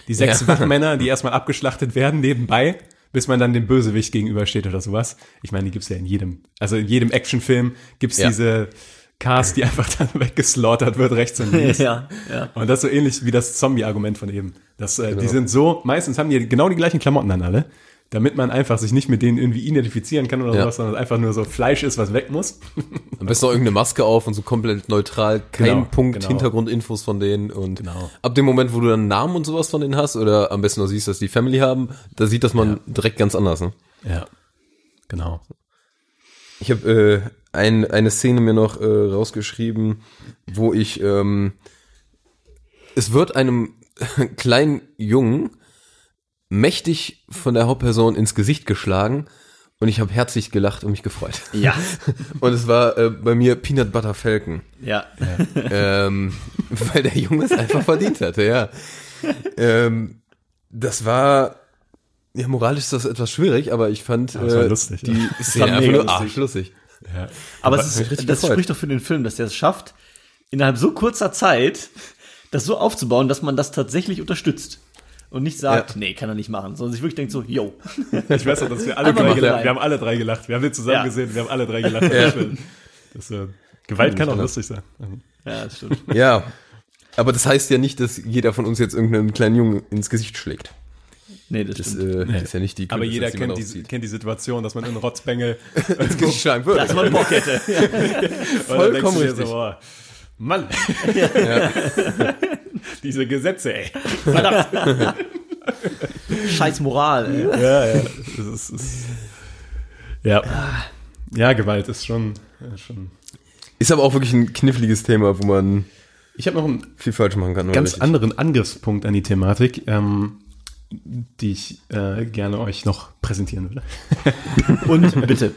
Die sechs Ja. Wachmänner, die erstmal abgeschlachtet werden nebenbei, bis man dann dem Bösewicht gegenübersteht oder sowas. Ich meine, die gibt's ja in jedem, also in jedem Actionfilm gibt's Ja. diese Cast, die einfach dann [LAUGHS] weggeslaughtert wird, rechts und links. ja, ja. Und das ist so ähnlich wie das Zombie-Argument von eben. Das, äh, Genau. Die sind so, meistens haben die genau die gleichen Klamotten an alle, damit man einfach sich nicht mit denen irgendwie identifizieren kann oder Ja. sowas, sondern einfach nur so Fleisch ist, was weg muss. [LAUGHS] Am besten noch irgendeine Maske auf und so komplett neutral, kein Genau, Punkt, genau. Hintergrundinfos von denen und Genau. ab dem Moment, wo du dann Namen und sowas von denen hast oder am besten noch siehst, dass die Family haben, da sieht das man direkt ganz anders. Ne? Ja, genau. Ich habe äh, ein, eine Szene mir noch äh, rausgeschrieben, wo ich ähm, es wird einem [LAUGHS] kleinen Jungen mächtig von der Hauptperson ins Gesicht geschlagen und ich habe herzlich gelacht und mich gefreut. Ja, [LAUGHS] Und es war äh, bei mir Peanut Butter Falcon. ja. ähm, [LAUGHS] weil der Junge es einfach verdient hatte, ja. Ähm, das war, ja, moralisch ist das etwas schwierig, aber ich fand Aber war äh, lustig, die [LAUGHS] ja. Szene einfach nur lustig. arschlustig. Ja. Aber, hat es ist, das gefreut. spricht doch für den Film, dass der es schafft, innerhalb so kurzer Zeit das so aufzubauen, dass man das tatsächlich unterstützt. Und nicht sagt, Ja. nee, kann er nicht machen, sondern sich wirklich denkt so, yo. Ich weiß auch, dass wir alle drei gelacht rein. Wir haben alle drei gelacht. Wir haben den zusammen Ja. gesehen, wir haben alle drei gelacht. Ja. Das, äh, Gewalt kann auch genau. lustig sein. Also, Ja, das stimmt. [LAUGHS] Ja, aber das heißt ja nicht, dass jeder von uns jetzt irgendeinen kleinen Jungen ins Gesicht schlägt. Nee, das, Das, stimmt. äh, das ist ja nicht die Aber Quintessenz, jeder die man kennt die, kennt die Situation, dass man in einen Rotzbengel [LAUGHS] ins Gesicht schlagen würde. Das war eine Bock hätte. [LAUGHS] Vollkommen richtig. So, oh, Mann. [LAUGHS] Diese Gesetze, ey. [LAUGHS] Verdammt. Scheiß Moral, ey. Ja, ja. Das ist, ist, ja. Ja, Gewalt ist schon, ja, schon. Ist aber auch wirklich ein kniffliges Thema, wo man Ich habe noch einen viel falsch machen kann. ganz richtig? anderen Angriffspunkt an die Thematik, ähm, die ich äh, gerne euch noch präsentieren würde. [LAUGHS] Und bitte.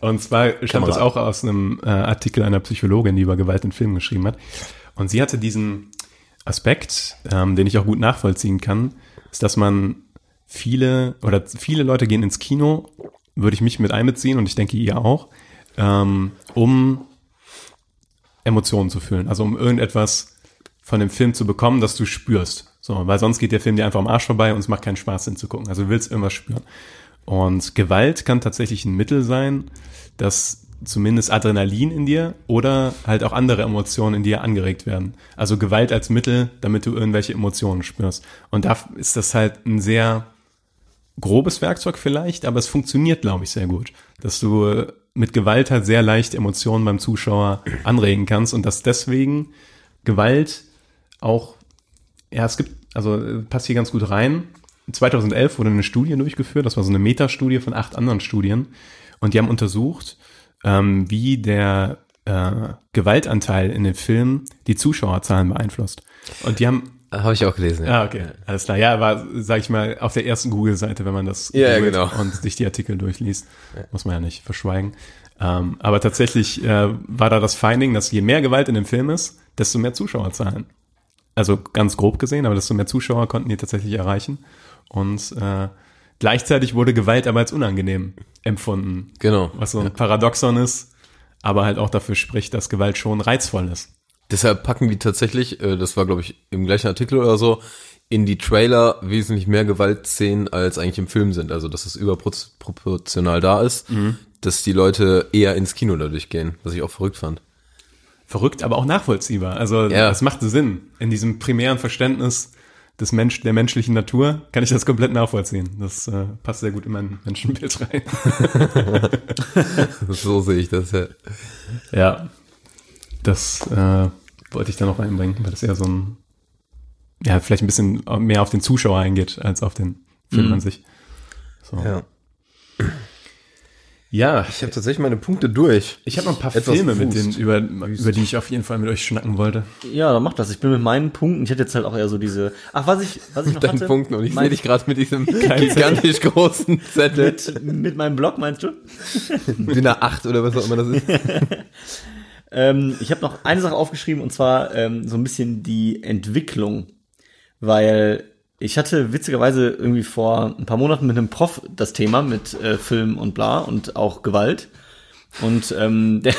Und zwar stammt das auch aus einem äh, Artikel einer Psychologin, die über Gewalt in Filmen geschrieben hat. Und sie hatte diesen Aspekt, ähm, den ich auch gut nachvollziehen kann, ist, dass man viele oder viele Leute gehen ins Kino, würde ich mich mit einbeziehen und ich denke ihr auch, ähm, um Emotionen zu fühlen, also um irgendetwas von dem Film zu bekommen, das du spürst. So, weil sonst geht der Film dir einfach am Arsch vorbei und es macht keinen Spaß hinzugucken. Also du willst irgendwas spüren. Und Gewalt kann tatsächlich ein Mittel sein, das zumindest Adrenalin in dir oder halt auch andere Emotionen in dir angeregt werden. Also Gewalt als Mittel, damit du irgendwelche Emotionen spürst. Und da ist das halt ein sehr grobes Werkzeug vielleicht, aber es funktioniert, glaube ich, sehr gut. Dass du mit Gewalt halt sehr leicht Emotionen beim Zuschauer [CLEARS THROAT] anregen kannst und dass deswegen Gewalt auch, ja, es gibt, also äh, passt hier ganz gut rein. 2011 wurde eine Studie durchgeführt, das war so eine Metastudie von acht anderen Studien und die haben untersucht, ähm, wie der äh, Gewaltanteil in den Filmen die Zuschauerzahlen beeinflusst. Und die haben Habe ich auch gelesen. Ja. Ah, okay. Alles klar. Ja, war, sag ich mal, auf der ersten Google-Seite, wenn man das Ja, ja, googelt genau. und sich die Artikel durchliest. Muss man ja nicht verschweigen. Ähm, aber tatsächlich äh, war da das Finding, dass je mehr Gewalt in dem Film ist, desto mehr Zuschauerzahlen. Also ganz grob gesehen, aber desto mehr Zuschauer konnten die tatsächlich erreichen. Und äh, gleichzeitig wurde Gewalt aber als unangenehm empfunden. Genau. Was so ein Paradoxon ist, aber halt auch dafür spricht, dass Gewalt schon reizvoll ist. Deshalb packen die tatsächlich, äh, das war glaube ich im gleichen Artikel oder so, in die Trailer wesentlich mehr Gewaltszenen als eigentlich im Film sind. Also dass es überproportional da ist, dass die Leute eher ins Kino dadurch gehen, was ich auch verrückt fand. verrückt, aber auch nachvollziehbar. Also Ja. das macht Sinn. In diesem primären Verständnis des Mensch, der menschlichen Natur kann ich das komplett nachvollziehen. Das äh, passt sehr gut in mein Menschenbild rein. [LAUGHS] So sehe ich das ja. ja, das äh, wollte ich da noch reinbringen, weil das eher so ein, ja, vielleicht ein bisschen mehr auf den Zuschauer eingeht, als auf den Film an sich. So. ja. Ja, Ich habe tatsächlich meine Punkte durch. ich habe noch ein paar Etwas Filme, mit denen, über, über die ich auf jeden Fall mit euch schnacken wollte. Ja, dann mach das. Ich bin mit meinen Punkten, ich hätte jetzt halt auch eher so diese, ach, was ich, was ich noch Deinen hatte. Punkten und ich sehe dich gerade mit diesem [LAUGHS] gigantisch großen Zettel. mit, mit meinem Blog, meinst du? Dinner 8 oder was auch immer das ist. [LAUGHS] Ähm, ich habe noch eine Sache aufgeschrieben und zwar ähm, so ein bisschen die Entwicklung, weil ich hatte witzigerweise irgendwie vor ein paar Monaten mit einem Prof das Thema mit äh, Film und bla und auch Gewalt. Und ähm, [LAUGHS] der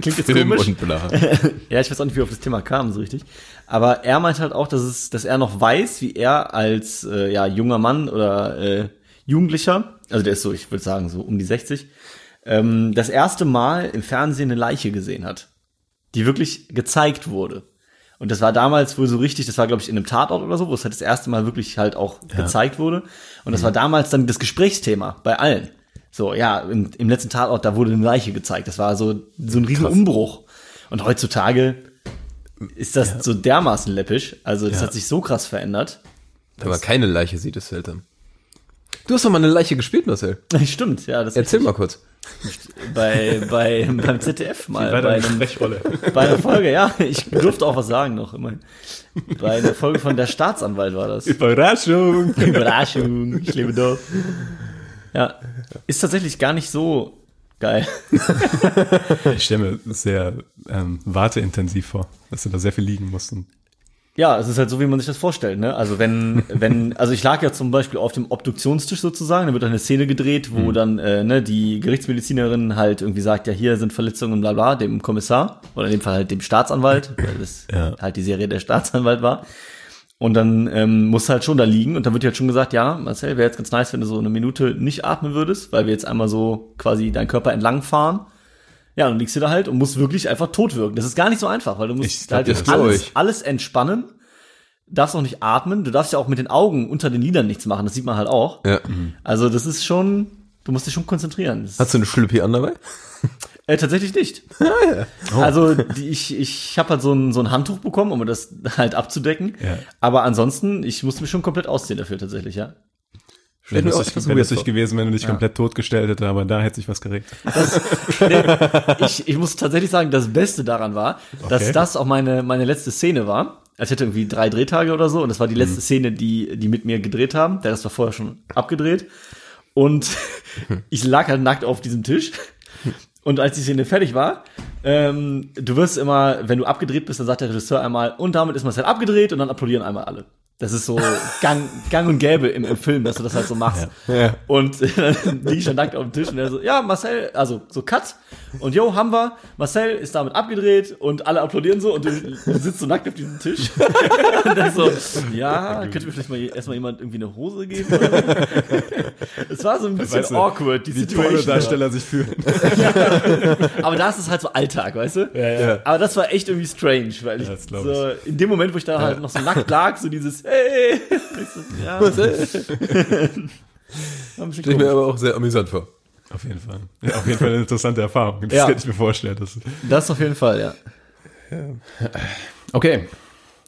klingt jetzt Film komisch. und bla. [LAUGHS] ja, ich weiß auch nicht, wie wir auf das Thema kam, so richtig. Aber er meint halt auch, dass es, dass er noch weiß, wie er als äh, ja, junger Mann oder äh, Jugendlicher, also der ist so, ich würde sagen, so um die 60, ähm, das erste Mal im Fernsehen eine Leiche gesehen hat, die wirklich gezeigt wurde. Und das war damals wohl so richtig, das war, glaube ich, in einem Tatort oder so, wo es halt das erste Mal wirklich halt auch gezeigt wurde. Und das war damals dann das Gesprächsthema bei allen. So, ja, im, im letzten Tatort, da wurde eine Leiche gezeigt. Das war so, so ein riesen Umbruch. Und heutzutage ist das so dermaßen läppisch. Also, das Ja. hat sich so krass verändert. Wenn man keine Leiche sieht, ist seltsam. Du hast doch mal eine Leiche gespielt, Marcel. [LAUGHS] Stimmt, ja, das Erzähl mal kurz. bei, bei beim ZDF mal bei, eine einem, Sprechrolle. bei einer Folge, ja, ich durfte auch was sagen noch immerhin. Bei einer Folge von der Staatsanwalt war das. Überraschung. [LAUGHS] Überraschung, ich lebe doch. Ja, ist tatsächlich gar nicht so geil. Ich stelle mir sehr ähm, warteintensiv vor, dass du da sehr viel liegen musst. Und Ja, es ist halt so, wie man sich das vorstellt, ne? Also wenn, [LAUGHS] wenn, also ich lag ja zum Beispiel auf dem Obduktionstisch sozusagen, da wird eine Szene gedreht, wo dann äh, ne, die Gerichtsmedizinerin halt irgendwie sagt, ja, hier sind Verletzungen, bla bla, dem Kommissar, oder in dem Fall halt dem Staatsanwalt, [LAUGHS] weil das Ja. halt die Serie der Staatsanwalt war. Und dann ähm, musst du halt schon da liegen und dann wird dir halt schon gesagt, ja, Marcel, wäre jetzt ganz nice, wenn du so eine Minute nicht atmen würdest, weil wir jetzt einmal so quasi deinen Körper entlang fahren. Ja, dann liegst du da halt und musst wirklich einfach tot wirken. Das ist gar nicht so einfach, weil du musst Ich halt das alles, alles entspannen, darfst auch nicht atmen, du darfst ja auch mit den Augen unter den Lidern nichts machen, das sieht man halt auch. Ja. Also das ist schon, du musst dich schon konzentrieren. Das Hast du eine Schlüppi an dabei? [LAUGHS] äh, tatsächlich nicht. [LAUGHS] Also die, ich, ich habe halt so ein, so ein Handtuch bekommen, um das [LAUGHS] halt abzudecken. Ja. Aber ansonsten, ich musste mich schon komplett ausziehen dafür tatsächlich, ja. Wäre lustig, wär lustig gewesen, wenn du dich komplett totgestellt hätte, aber da hätte sich was geregt. ich, ich muss tatsächlich sagen, das Beste daran war, dass Okay. das auch meine, meine letzte Szene war. Also ich hatte irgendwie drei Drehtage oder so und das war die letzte Szene, die, die mit mir gedreht haben. Der Rest war vorher schon abgedreht. Und [LAUGHS] ich lag halt nackt auf diesem Tisch. Und als die Szene fertig war, ähm, du wirst immer, wenn du abgedreht bist, dann sagt der Regisseur einmal, und damit ist Marcel abgedreht und dann applaudieren einmal alle. Das ist so gang, gang und gäbe im, im Film, dass du das halt so machst. Ja. Und [LAUGHS] dann lieg ich dann nackt auf dem Tisch und er so, ja, Marcel, also so Cut. Und jo, haben wir. Marcel ist damit abgedreht und alle applaudieren so und du, sitzt so nackt auf diesem Tisch. [LAUGHS] und dann so, ja, könnte mir vielleicht mal erstmal jemand irgendwie eine Hose geben? [LAUGHS] Es war so ein bisschen Weißt du, awkward, die Wie Situation. Pornodarsteller sich fühlen. [LAUGHS] Aber da ist es halt so Alltag, weißt du? Ja, ja. Aber das war echt irgendwie strange, weil ich Ja, so in dem Moment, wo ich da halt noch so nackt lag, so dieses Hey, ich so, ja, war ein bisschen Stell ich mir aber auch sehr amüsant vor. Auf jeden Fall. Ja, auf jeden Fall eine interessante Erfahrung. Das Ja. hätte ich mir vorstellen. Das Das auf jeden Fall, ja. okay.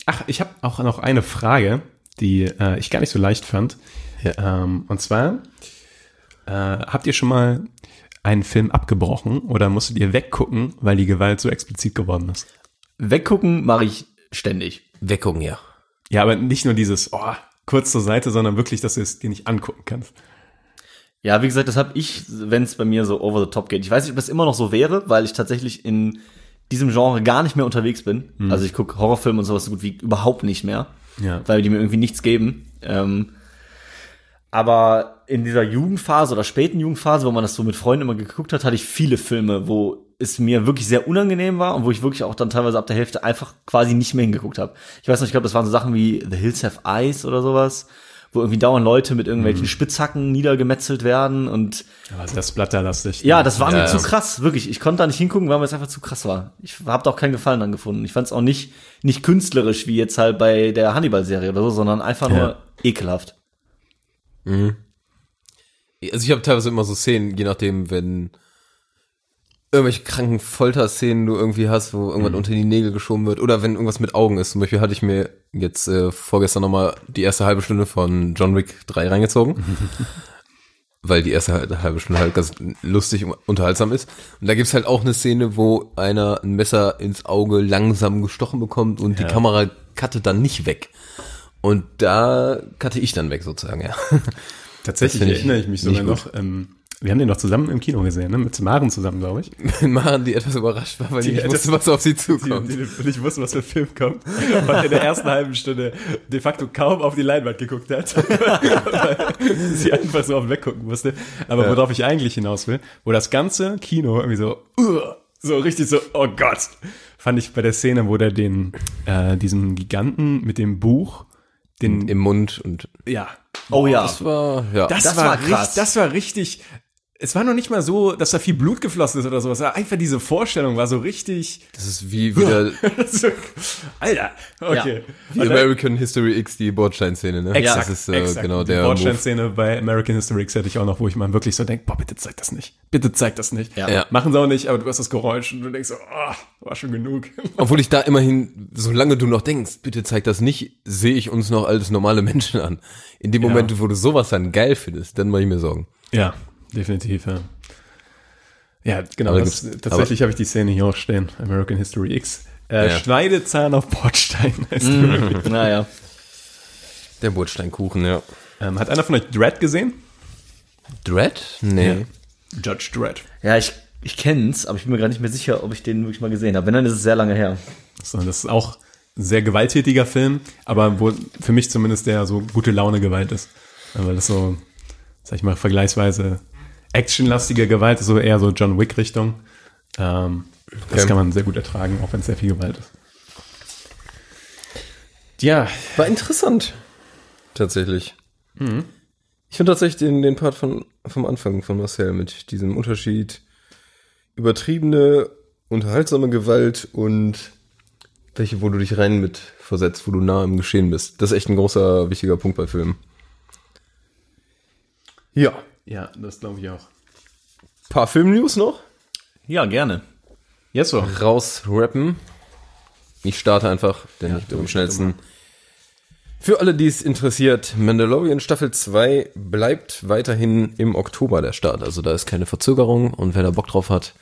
Ach, ich habe auch noch eine Frage, die äh, ich gar nicht so leicht fand. Ähm, und zwar, äh, habt ihr schon mal einen Film abgebrochen oder musstet ihr weggucken, weil die Gewalt so explizit geworden ist? Weggucken mache ich ständig. Weckung, ja. Ja, aber nicht nur dieses, oh, kurz zur Seite, sondern wirklich, dass du es dir nicht angucken kannst. Ja, wie gesagt, das habe ich, wenn es bei mir so over the top geht. Ich weiß nicht, ob das immer noch so wäre, weil ich tatsächlich in diesem Genre gar nicht mehr unterwegs bin. Also ich gucke Horrorfilme und sowas so gut wie überhaupt nicht mehr, Ja. weil die mir irgendwie nichts geben. Ähm, aber in dieser Jugendphase oder späten Jugendphase, wo man das so mit Freunden immer geguckt hat, hatte ich viele Filme, wo es mir wirklich sehr unangenehm war und wo ich wirklich auch dann teilweise ab der Hälfte einfach quasi nicht mehr hingeguckt habe. Ich weiß noch, ich glaube, das waren so Sachen wie The Hills Have Eyes oder sowas, wo irgendwie dauernd Leute mit irgendwelchen Spitzhacken niedergemetzelt werden und Aber das blatterlastig. ja, das war Ja, mir ja. zu krass, wirklich. Ich konnte da nicht hingucken, weil mir das einfach zu krass war. Ich habe da auch keinen Gefallen dran gefunden. Ich fand es auch nicht, nicht künstlerisch, wie jetzt halt bei der Hannibal-Serie oder so, sondern einfach nur ekelhaft. Also ich habe teilweise immer so Szenen, je nachdem, wenn irgendwelche kranken Folterszenen du irgendwie hast, wo irgendwas unter die Nägel geschoben wird oder wenn irgendwas mit Augen ist. Zum Beispiel hatte ich mir jetzt äh, vorgestern nochmal die erste halbe Stunde von John Wick 3 reingezogen. [LAUGHS] weil die erste halbe halbe Stunde halt ganz lustig und unterhaltsam ist. Und da gibt's halt auch eine Szene, wo einer ein Messer ins Auge langsam gestochen bekommt und Ja. die Kamera cuttet dann nicht weg. Und da cutte ich dann weg sozusagen, ja. Tatsächlich erinnere ich mich sogar noch. Ähm, wir haben den noch zusammen im Kino gesehen, ne? Mit Maren zusammen, glaube ich. [LAUGHS] Maren, die etwas überrascht war, weil die Die nicht wusste, was auf sie zukommt. die, die nicht wussten, was für ein Film kommt. Und in der ersten halben Stunde de facto kaum auf die Leinwand geguckt hat. [LAUGHS] weil sie einfach so auf weggucken musste. Aber Ja. worauf ich eigentlich hinaus will, wo das ganze Kino irgendwie so, uh, so richtig so, oh Gott, fand ich bei der Szene, wo der den, äh, diesen Giganten mit dem Buch, den, Im Mund und ja, Oh ja. das war, ja. das, Das war, war richtig, krass. das war richtig. Es war noch nicht mal so, dass da viel Blut geflossen ist oder sowas. Einfach diese Vorstellung war so richtig. Das ist wie wieder [LAUGHS] Alter, okay. wie Und dann- American History X, die Bordsteinszene, ne? Exakt, das ist äh, exakt. genau Die der Move. Bordsteinszene bei American History X hätte ich auch noch, wo ich mal wirklich so denke, boah, bitte zeig das nicht. Bitte zeig das nicht. Ja. Ja. Machen sie auch nicht, aber du hast das Geräusch und du denkst so, ah, war schon genug. [LAUGHS] Obwohl ich da immerhin, solange du noch denkst, bitte zeig das nicht, sehe ich uns noch als normale Menschen an. In dem Ja. Moment, wo du sowas dann geil findest, dann mache ich mir Sorgen. Ja, definitiv, ja. Ja, genau. Das, tatsächlich habe ich die Szene hier auch stehen. American History X. Äh, Ja. Schneidezahn auf Bordstein [LAUGHS] heißt die Mhm. wirklich. Naja. Der Bordsteinkuchen, ja. ähm, Hat einer von euch Dread gesehen? Dread? Nee. Judge Dread. Ja, ich, ich kenn's, aber ich bin mir gerade nicht mehr sicher, ob ich den wirklich mal gesehen habe. Wenn, dann ist es sehr lange her. So, das ist auch ein sehr gewalttätiger Film, aber wo für mich zumindest der so gute Laune Gewalt ist. Ja, Weil das so, sag ich mal, vergleichsweise actionlastige Gewalt ist, so eher so John Wick Richtung. Ähm, Das Okay. kann man sehr gut ertragen, auch wenn es sehr viel Gewalt ist. Ja, War interessant. Tatsächlich. Ich finde tatsächlich den, den Part von, vom Anfang von Marcel mit diesem Unterschied übertriebene, unterhaltsame Gewalt und welche, wo du dich rein mit versetzt, wo du nah im Geschehen bist. Das ist echt ein großer, wichtiger Punkt bei Filmen. Ja. Ja, das glaube ich auch. Paar Film-News noch? Ja, gerne. Jetzt so. rausrappen. Ich starte einfach, denn ich bin am schnellsten. Für alle, die es interessiert, Mandalorian Staffel 2 bleibt weiterhin im Oktober der Start. Also da ist keine Verzögerung und wer da Bock drauf hat,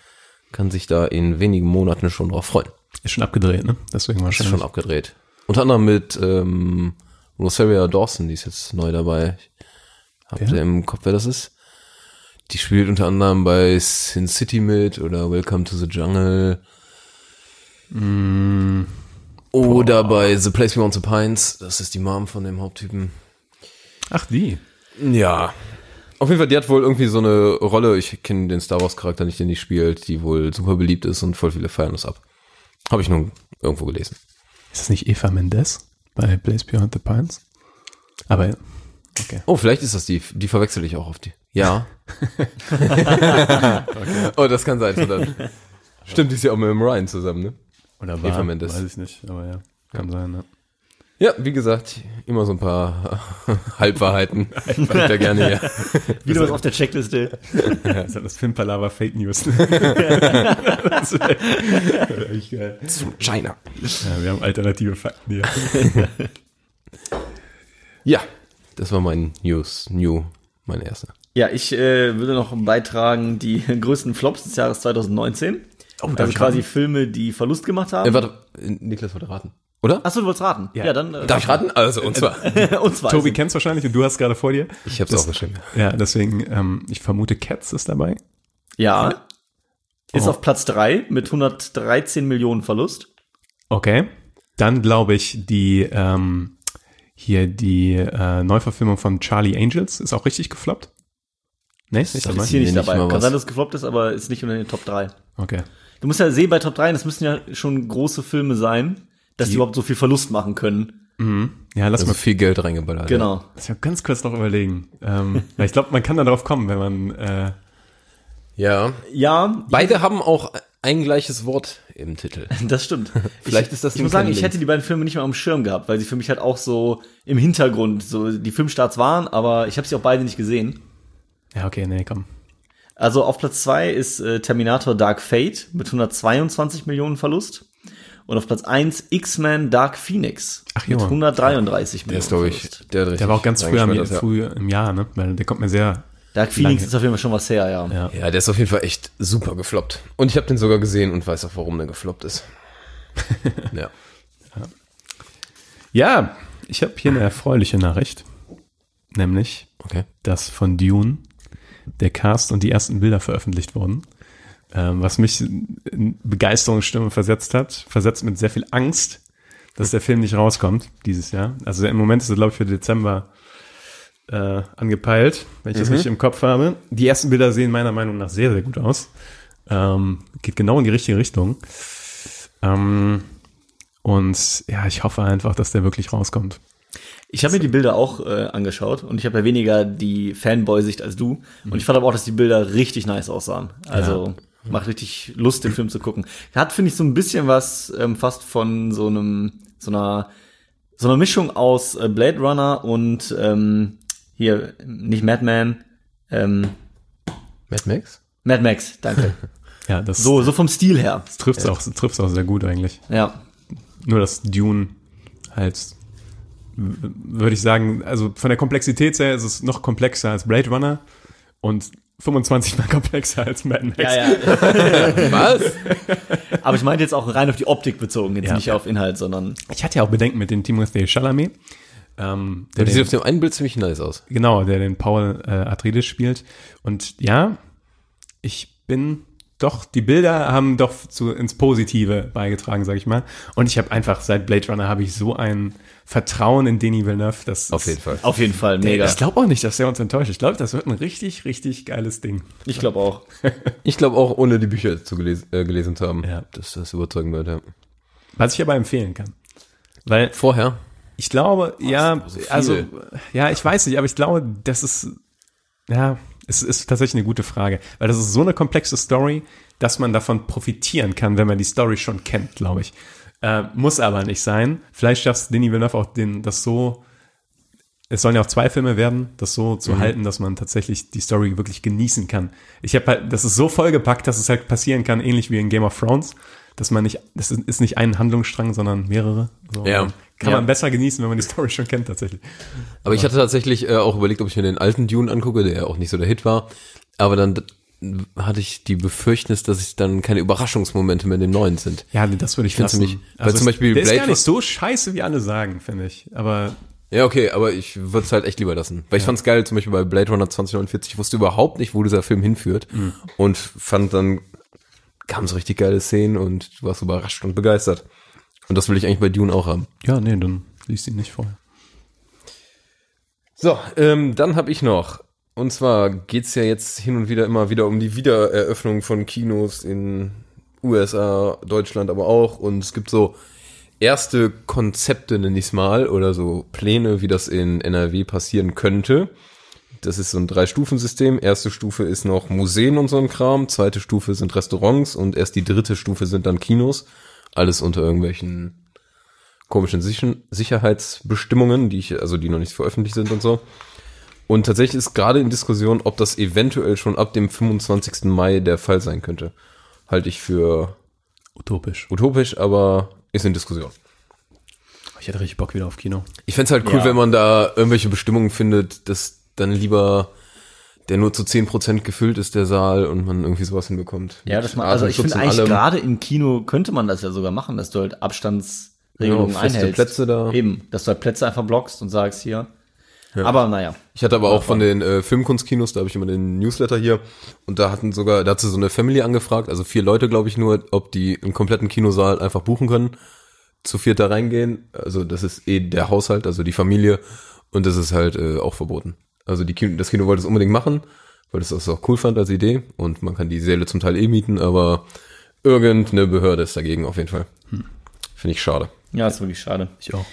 kann sich da in wenigen Monaten schon drauf freuen. Ist schon abgedreht, ne? Deswegen Ist wahrscheinlich. schon abgedreht. Unter anderem mit ähm, Rosaria Dawson, die ist jetzt neu dabei. Habt ihr im Kopf, wer das ist? Die spielt unter anderem bei Sin City mit oder Welcome to the Jungle. Oder bei The Place Beyond the Pines. Das ist die Mom von dem Haupttypen. Ach, die. Ja. Auf jeden Fall, die hat wohl irgendwie so eine Rolle, ich kenne den Star Wars Charakter nicht, den die spielt, die wohl super beliebt ist und voll viele feiern das ab. Habe ich nun irgendwo gelesen. Ist das nicht Eva Mendes bei Place Beyond the Pines? Aber, okay. Oh, vielleicht ist das die, die verwechsel ich auch auf die. Ja. [LAUGHS] [LAUGHS] Oh, das kann sein. Verdammt. [LAUGHS] Stimmt, die ist ja auch mit dem Ryan zusammen, ne? Oder Eva Mendes. Weiß ich nicht, aber ja. Kann sein, ne? Ja, wie gesagt, immer so ein paar [LAUGHS] Halbwahrheiten. Ich ja gerne hier. Wieder was auf der Checkliste. Das ist das Filmpalaver Fake News. das wäre wär echt geil. China. Ja, wir haben alternative Fakten hier. Ja, das war mein News, New, mein erster. Ja, ich äh, würde noch beitragen die [LAUGHS] größten Flops des Jahres 2019. Oh, also quasi raten? Filme, die Verlust gemacht haben. Äh, warte, äh, Niklas wollte raten. Oder? Achso, du wolltest raten. Ja, dann. Äh, Darf ich raten? Also, und zwar. [LAUGHS] und zwar. Tobi kennst wahrscheinlich und du hast gerade vor dir. Ich hab's Das- auch bestimmt. Ja, deswegen, ähm, ich vermute, Cats ist dabei. Ja. Ist Oh. auf Platz 3 mit 113 Millionen Verlust. Okay. Dann glaube ich, die ähm, hier die äh, Neuverfilmung von Charlie Angels ist auch richtig gefloppt. Nee, ist nicht dabei. Ist hier nicht Nee, nicht dabei. mal Kann sein, dass es gefloppt ist, aber ist nicht unter den Top 3. Okay. Du musst ja sehen, bei Top 3, das müssen ja schon große Filme sein, dass die, überhaupt so viel Verlust machen können. Ja, lass Also mal viel Geld reingeballert. Genau. lass mal ganz kurz noch überlegen. Ähm, [LAUGHS] ich glaube, man kann da drauf kommen, wenn man äh, Ja. Ja, Beide haben auch ein gleiches Wort im Titel. [LAUGHS] das stimmt. Vielleicht ich, ist das Ich muss sagen, ich hätte die beiden Filme nicht mehr am Schirm gehabt, weil sie für mich halt auch so im Hintergrund so die Filmstarts waren, aber ich habe sie auch beide nicht gesehen. Ja, okay, nee, komm. Also auf Platz 2 ist äh, Terminator Dark Fate mit 122 Millionen Verlust. Und auf Platz 1 X-Men Dark Phoenix Ach, mit Junge. 133 Der Millionen ist, glaube ich, Verlust. der, Der war auch ganz früh, am, reingeschmettert, ja. früh im Jahr, ne? Weil der kommt mir sehr Dark Phoenix ist auf jeden Fall schon was her, ja. Ja. Ja, der ist auf jeden Fall echt super gefloppt. Und ich habe den sogar gesehen und weiß auch, warum der gefloppt ist. [LAUGHS] ja. Ja, ich habe hier eine erfreuliche Nachricht. Nämlich, Okay. dass von Dune der Cast und die ersten Bilder veröffentlicht wurden. Ähm, was mich in Begeisterungsstimme versetzt hat. Versetzt mit sehr viel Angst, dass der Film nicht rauskommt dieses Jahr. Also im Moment ist er, glaube ich, für Dezember äh, angepeilt, wenn ich das richtig im Kopf habe. Die ersten Bilder sehen meiner Meinung nach sehr, sehr gut aus. Ähm, geht genau in die richtige Richtung. Ähm, und ja, ich hoffe einfach, dass der wirklich rauskommt. Ich habe mir die Bilder auch äh, angeschaut und ich habe ja weniger die Fanboy-Sicht als du. Und ich fand aber auch, dass die Bilder richtig nice aussahen. Also macht richtig Lust, den Film zu gucken. Hat, finde ich, so ein bisschen was ähm, fast von so einem, so einer, so einer Mischung aus äh, Blade Runner und ähm, hier, nicht Madman, ähm, Mad Max? Mad Max, danke. [LAUGHS] Ja, das, So, so vom Stil her. das trifft es auch, trifft's auch sehr gut eigentlich. Ja. Nur dass Dune halt, würde ich sagen, also von der Komplexität her ist es noch komplexer als Blade Runner und 25 mal komplexer als Mad Max. Ja, ja. [LAUGHS] Was? Aber ich meinte jetzt auch rein auf die Optik bezogen, jetzt Ja. nicht auf Inhalt, sondern Ich hatte ja auch Bedenken mit dem Timothée Chalamet. Ähm, der Der sieht auf dem einen Bild ziemlich nice aus. genau, der den Paul äh, Atreides spielt. Und ja, ich bin doch, die Bilder haben doch zu, ins Positive beigetragen, sag ich mal. Und ich habe einfach, seit Blade Runner habe ich so ein Vertrauen in Denis Villeneuve, dass Auf jeden Fall. auf jeden Fall mega. Ich glaube auch nicht, dass er uns enttäuscht. Ich glaube, das wird ein richtig, richtig geiles Ding. Ich glaube auch. [LAUGHS] Ich glaube auch, ohne die Bücher zu gelesen, äh, gelesen zu haben, Ja. dass das überzeugen wird, ja. Was ich aber empfehlen kann. Weil Vorher? ich glaube, ja, so also, ja, ich weiß nicht, aber ich glaube, das ist, ja, es ist tatsächlich eine gute Frage. Weil das ist so eine komplexe Story, dass man davon profitieren kann, wenn man die Story schon kennt, glaube ich. Äh, muss aber nicht sein. Vielleicht schafft Denis Villeneuve auch den, das so, es sollen ja auch zwei Filme werden, das so Mhm. zu halten, dass man tatsächlich die Story wirklich genießen kann. Ich habe halt, das ist so vollgepackt, dass es halt passieren kann, ähnlich wie in Game of Thrones, dass man nicht, das ist ist nicht ein Handlungsstrang, sondern mehrere. So, Ja. Kann Ja. man besser genießen, wenn man die Story schon kennt, tatsächlich. Aber ich hatte tatsächlich äh, auch überlegt, ob ich mir den alten Dune angucke, der ja auch nicht so der Hit war. Aber dann hatte ich die Befürchtnis, dass ich dann keine Überraschungsmomente mehr in dem neuen sind. Ja, nee, das würde ich lassen. nicht? Weil zum es- Beispiel der ist Blade gar nicht so scheiße, wie alle sagen, finde ich. Aber Ja, okay, aber ich würde es halt echt lieber lassen. Weil ich fand's geil, zum Beispiel bei Blade Runner 2049, ich wusste überhaupt nicht, wo dieser Film hinführt. Und fand dann, kamen so richtig geile Szenen und du warst überrascht und begeistert. Und das will ich eigentlich bei Dune auch haben. ja, nee, dann liest ihn nicht vorher. So, ähm, dann habe ich noch. Und zwar geht's ja jetzt hin und wieder immer wieder um die Wiedereröffnung von Kinos in USA, Deutschland aber auch. Und es gibt so erste Konzepte, nenne ich's mal, oder so Pläne, wie das in NRW passieren könnte. Das ist so ein Drei-Stufen-System. Erste Stufe ist noch Museen und so ein Kram. Zweite Stufe sind Restaurants und erst die dritte Stufe sind dann Kinos. Alles unter irgendwelchen komischen Sicher Sicherheitsbestimmungen, die ich, also die noch nicht veröffentlicht sind und so. Und tatsächlich ist gerade in Diskussion, ob das eventuell schon ab dem 25. Mai der Fall sein könnte. Halte ich für Utopisch. utopisch, aber ist in Diskussion. Ich hätte richtig Bock wieder auf Kino. Ich fänd's halt cool, Ja. wenn man da irgendwelche Bestimmungen findet, dass dann lieber der nur zu 10% gefüllt ist, der Saal, und man irgendwie sowas hinbekommt. Ja, das man, also ich finde eigentlich gerade im Kino könnte man das ja sogar machen, dass du halt Abstandsregelungen Ja, feste einhältst. Plätze da. Eben, dass du halt Plätze einfach blockst und sagst hier. Aber naja. Ich hatte aber auch von den äh, Filmkunstkinos, da habe ich immer den Newsletter hier und da hatten sogar, da hat sie so eine Family angefragt, also vier Leute glaube ich nur, ob die einen kompletten Kinosaal einfach buchen können, zu viert da reingehen, also das ist eh der Haushalt, also die Familie und das ist halt äh, auch verboten. Also die Kino, das Kino wollte es unbedingt machen, weil es das auch cool fand als Idee und man kann die Säle zum Teil eh mieten, aber irgendeine Behörde ist dagegen auf jeden Fall. Finde ich schade. Ja, ist wirklich schade. Ich auch.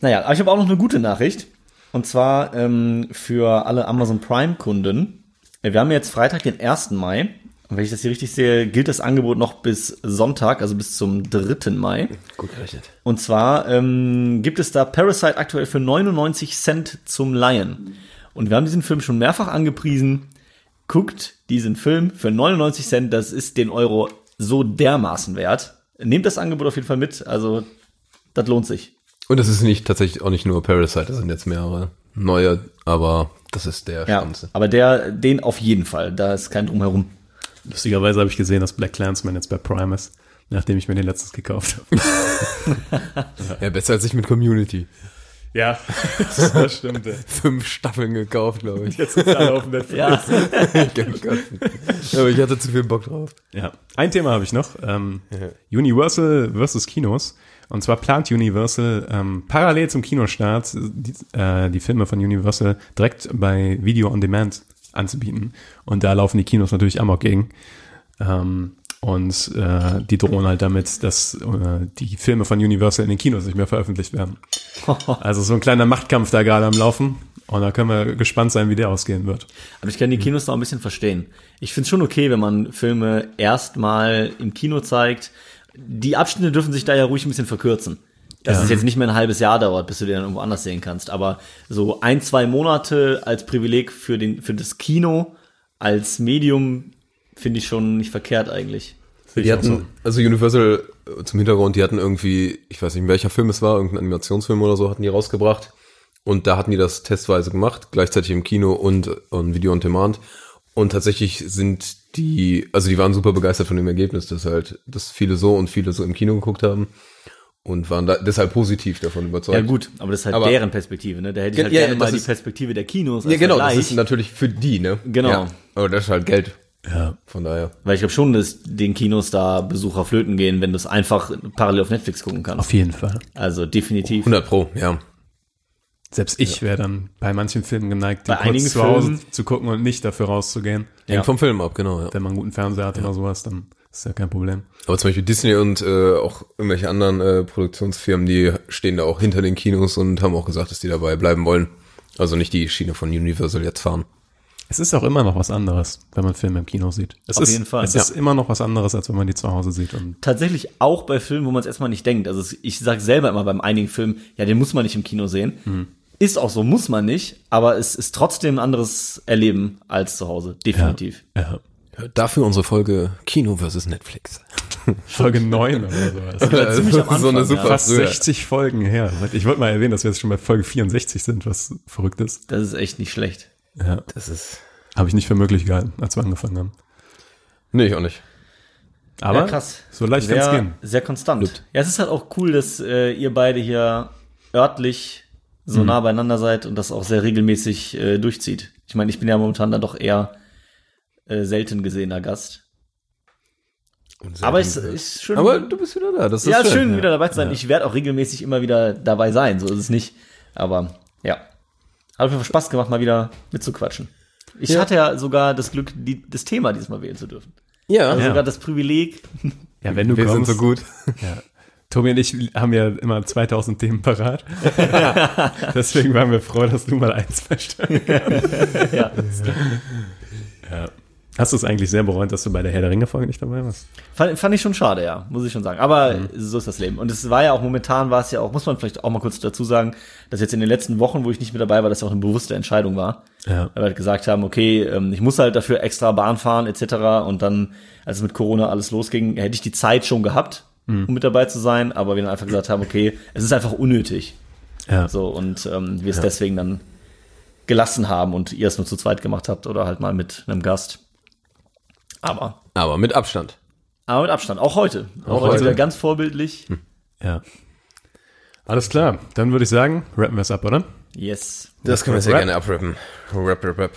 Naja, aber ich habe auch noch eine gute Nachricht. Und zwar ähm, für alle Amazon Prime-Kunden. Äh, Wir haben jetzt Freitag, den 1. Mai. Und wenn ich das hier richtig sehe, gilt das Angebot noch bis Sonntag, also bis zum 3. Mai. Gut gerechnet. Und zwar ähm, gibt es da Parasite aktuell für 99 Cent zum Leihen. Und wir haben diesen Film schon mehrfach angepriesen. Guckt diesen Film für 99 Cent, das ist den Euro so dermaßen wert. Nehmt das Angebot auf jeden Fall mit, also das lohnt sich. Und es ist nicht tatsächlich auch nicht nur Parasite, das sind jetzt mehrere. neue, aber das ist der Ja, spannendste. aber der, den auf jeden Fall. Da ist kein Drumherum. Lustigerweise habe ich gesehen, dass Black Clansman jetzt bei Prime ist, nachdem ich mir den letztes gekauft habe. [LAUGHS] Ja, besser als ich mit Community. Ja, [LAUGHS] das stimmt. Fünf Staffeln gekauft, glaube ich. Jetzt ist alle auf [LAUGHS] Netflix. Ja. aber ich hatte zu viel Bock drauf. Ja, ein Thema habe ich noch. Ähm, Universal versus Kinos. Und zwar plant Universal ähm, parallel zum Kinostart die, äh, die Filme von Universal direkt bei Video on Demand anzubieten. Und da laufen die Kinos natürlich amok gegen. Ähm, und äh, die drohen halt damit, dass äh, die Filme von Universal in den Kinos nicht mehr veröffentlicht werden. [LAUGHS] Also so ein kleiner Machtkampf da gerade am Laufen. Und da können wir gespannt sein, wie der ausgehen wird. Aber ich kann die Kinos noch ein bisschen verstehen. Ich finde es schon okay, wenn man Filme erstmal im Kino zeigt. Die Abstände dürfen sich da ja ruhig ein bisschen verkürzen. Dass Ja. es jetzt nicht mehr ein halbes Jahr dauert, bis du den dann irgendwo anders sehen kannst. Aber so ein, zwei Monate als Privileg für, den, für das Kino als Medium finde ich schon nicht verkehrt eigentlich. Die hatten, also Universal äh, zum Hintergrund, die hatten irgendwie, ich weiß nicht, welcher Film es war, irgendein Animationsfilm oder so, hatten die rausgebracht. Und da hatten die das testweise gemacht, gleichzeitig im Kino und, und Video on Demand. Und tatsächlich sind die, also die waren super begeistert von dem Ergebnis, dass halt, dass viele so und viele so im Kino geguckt haben und waren da deshalb positiv davon überzeugt. Ja gut, aber das ist halt Aber- deren Perspektive, ne? Da hätte ich halt ja, gerne mal das die ist- Perspektive der Kinos Ja, genau, das Vergleich. ist natürlich für die, ne? Genau. Ja, aber das ist halt Geld. Ja. Von daher. Weil ich glaube schon, dass den Kinos da Besucher flöten gehen, wenn du es einfach parallel auf Netflix gucken kannst. Auf jeden Fall. Also definitiv. 100 Pro, ja. Selbst ich wäre dann bei manchen Filmen geneigt, die Bei kurz einigen zu Hause Filmen- zu gucken und nicht dafür rauszugehen. Hängt vom Film ab, genau, ja. Wenn man einen guten Fernseher hat oder sowas, dann ist ja kein Problem. Aber zum Beispiel Disney und äh, auch irgendwelche anderen äh, Produktionsfirmen, die stehen da auch hinter den Kinos und haben auch gesagt, dass die dabei bleiben wollen. Also nicht die Schiene von Universal jetzt fahren. Es ist auch immer noch was anderes, wenn man Filme im Kino sieht. Es Auf ist, jeden Fall. Es ist immer noch was anderes, als wenn man die zu Hause sieht. Und Tatsächlich auch bei Filmen, wo man es erstmal nicht denkt. Also ich sage selber immer beim einigen Filmen, ja, den muss man nicht im Kino sehen. Hm. Ist auch so, muss man nicht, aber es ist trotzdem ein anderes Erleben als zu Hause. Definitiv. ja, Dafür unsere Folge Kino versus Netflix. [LAUGHS] Folge 9 oder sowas. [LAUGHS] Ja, ziemlich am [LAUGHS] so eine Anfang, super ja. Fast früher. 60 Folgen her. Ich wollte mal erwähnen, dass wir jetzt schon bei Folge 64 sind, was verrückt ist. Das ist echt nicht schlecht. Ja, Das ist. habe ich nicht für möglich gehalten, als wir angefangen haben. Nee, ich auch nicht. Aber ja, krass. so leicht kann es sehr, gehen. sehr konstant. Ja, es ist halt auch cool, dass äh, ihr beide hier örtlich Mhm. so nah beieinander seid und das auch sehr regelmäßig äh, durchzieht. Ich meine, ich bin ja momentan dann doch eher äh, selten gesehener Gast. Aber es ist schön. Aber du bist wieder da. Das ist ja, schön. schön, wieder dabei zu sein. Ich werde auch regelmäßig immer wieder dabei sein, so ist es nicht. Aber ja, hat auf jeden Fall Spaß gemacht, mal wieder mitzuquatschen. Ich hatte ja sogar das Glück, die, das Thema diesmal wählen zu dürfen. Ja, Also Ja. sogar das Privileg. Ja, wenn du wir sind kommst. so gut. [LAUGHS] Ja. Tobi und ich haben ja immer 2000 Themen parat. [LAUGHS] Deswegen waren wir froh, dass du mal eins verstanden [LAUGHS] hast. ja. Ja. Hast du es eigentlich sehr bereut, dass du bei der Herr der Ringe-Folge nicht dabei warst? Fand, fand ich schon schade, ja, muss ich schon sagen. Aber so ist das Leben. Und es war ja auch momentan, war es ja auch, muss man vielleicht auch mal kurz dazu sagen, dass jetzt in den letzten Wochen, wo ich nicht mit dabei war, das ja auch eine bewusste Entscheidung war. Ja. Weil wir halt gesagt haben, okay, ähm, ich muss halt dafür extra Bahn fahren etc. Und dann, als es mit Corona alles losging, hätte ich die Zeit schon gehabt, um mit dabei zu sein. Aber wir dann einfach gesagt haben, okay, es ist einfach unnötig. Ja. So, und ähm, wir es deswegen dann gelassen haben und ihr es nur zu zweit gemacht habt oder halt mal mit einem Gast. Aber, Aber mit Abstand. aber mit Abstand, auch heute. Auch, Auch heute heute. wieder ganz vorbildlich. ja. Alles klar. Dann würde ich sagen, rappen wir es ab, oder? Yes. Das können wir sehr Rap. gerne abrappen. Rap, rap, rap.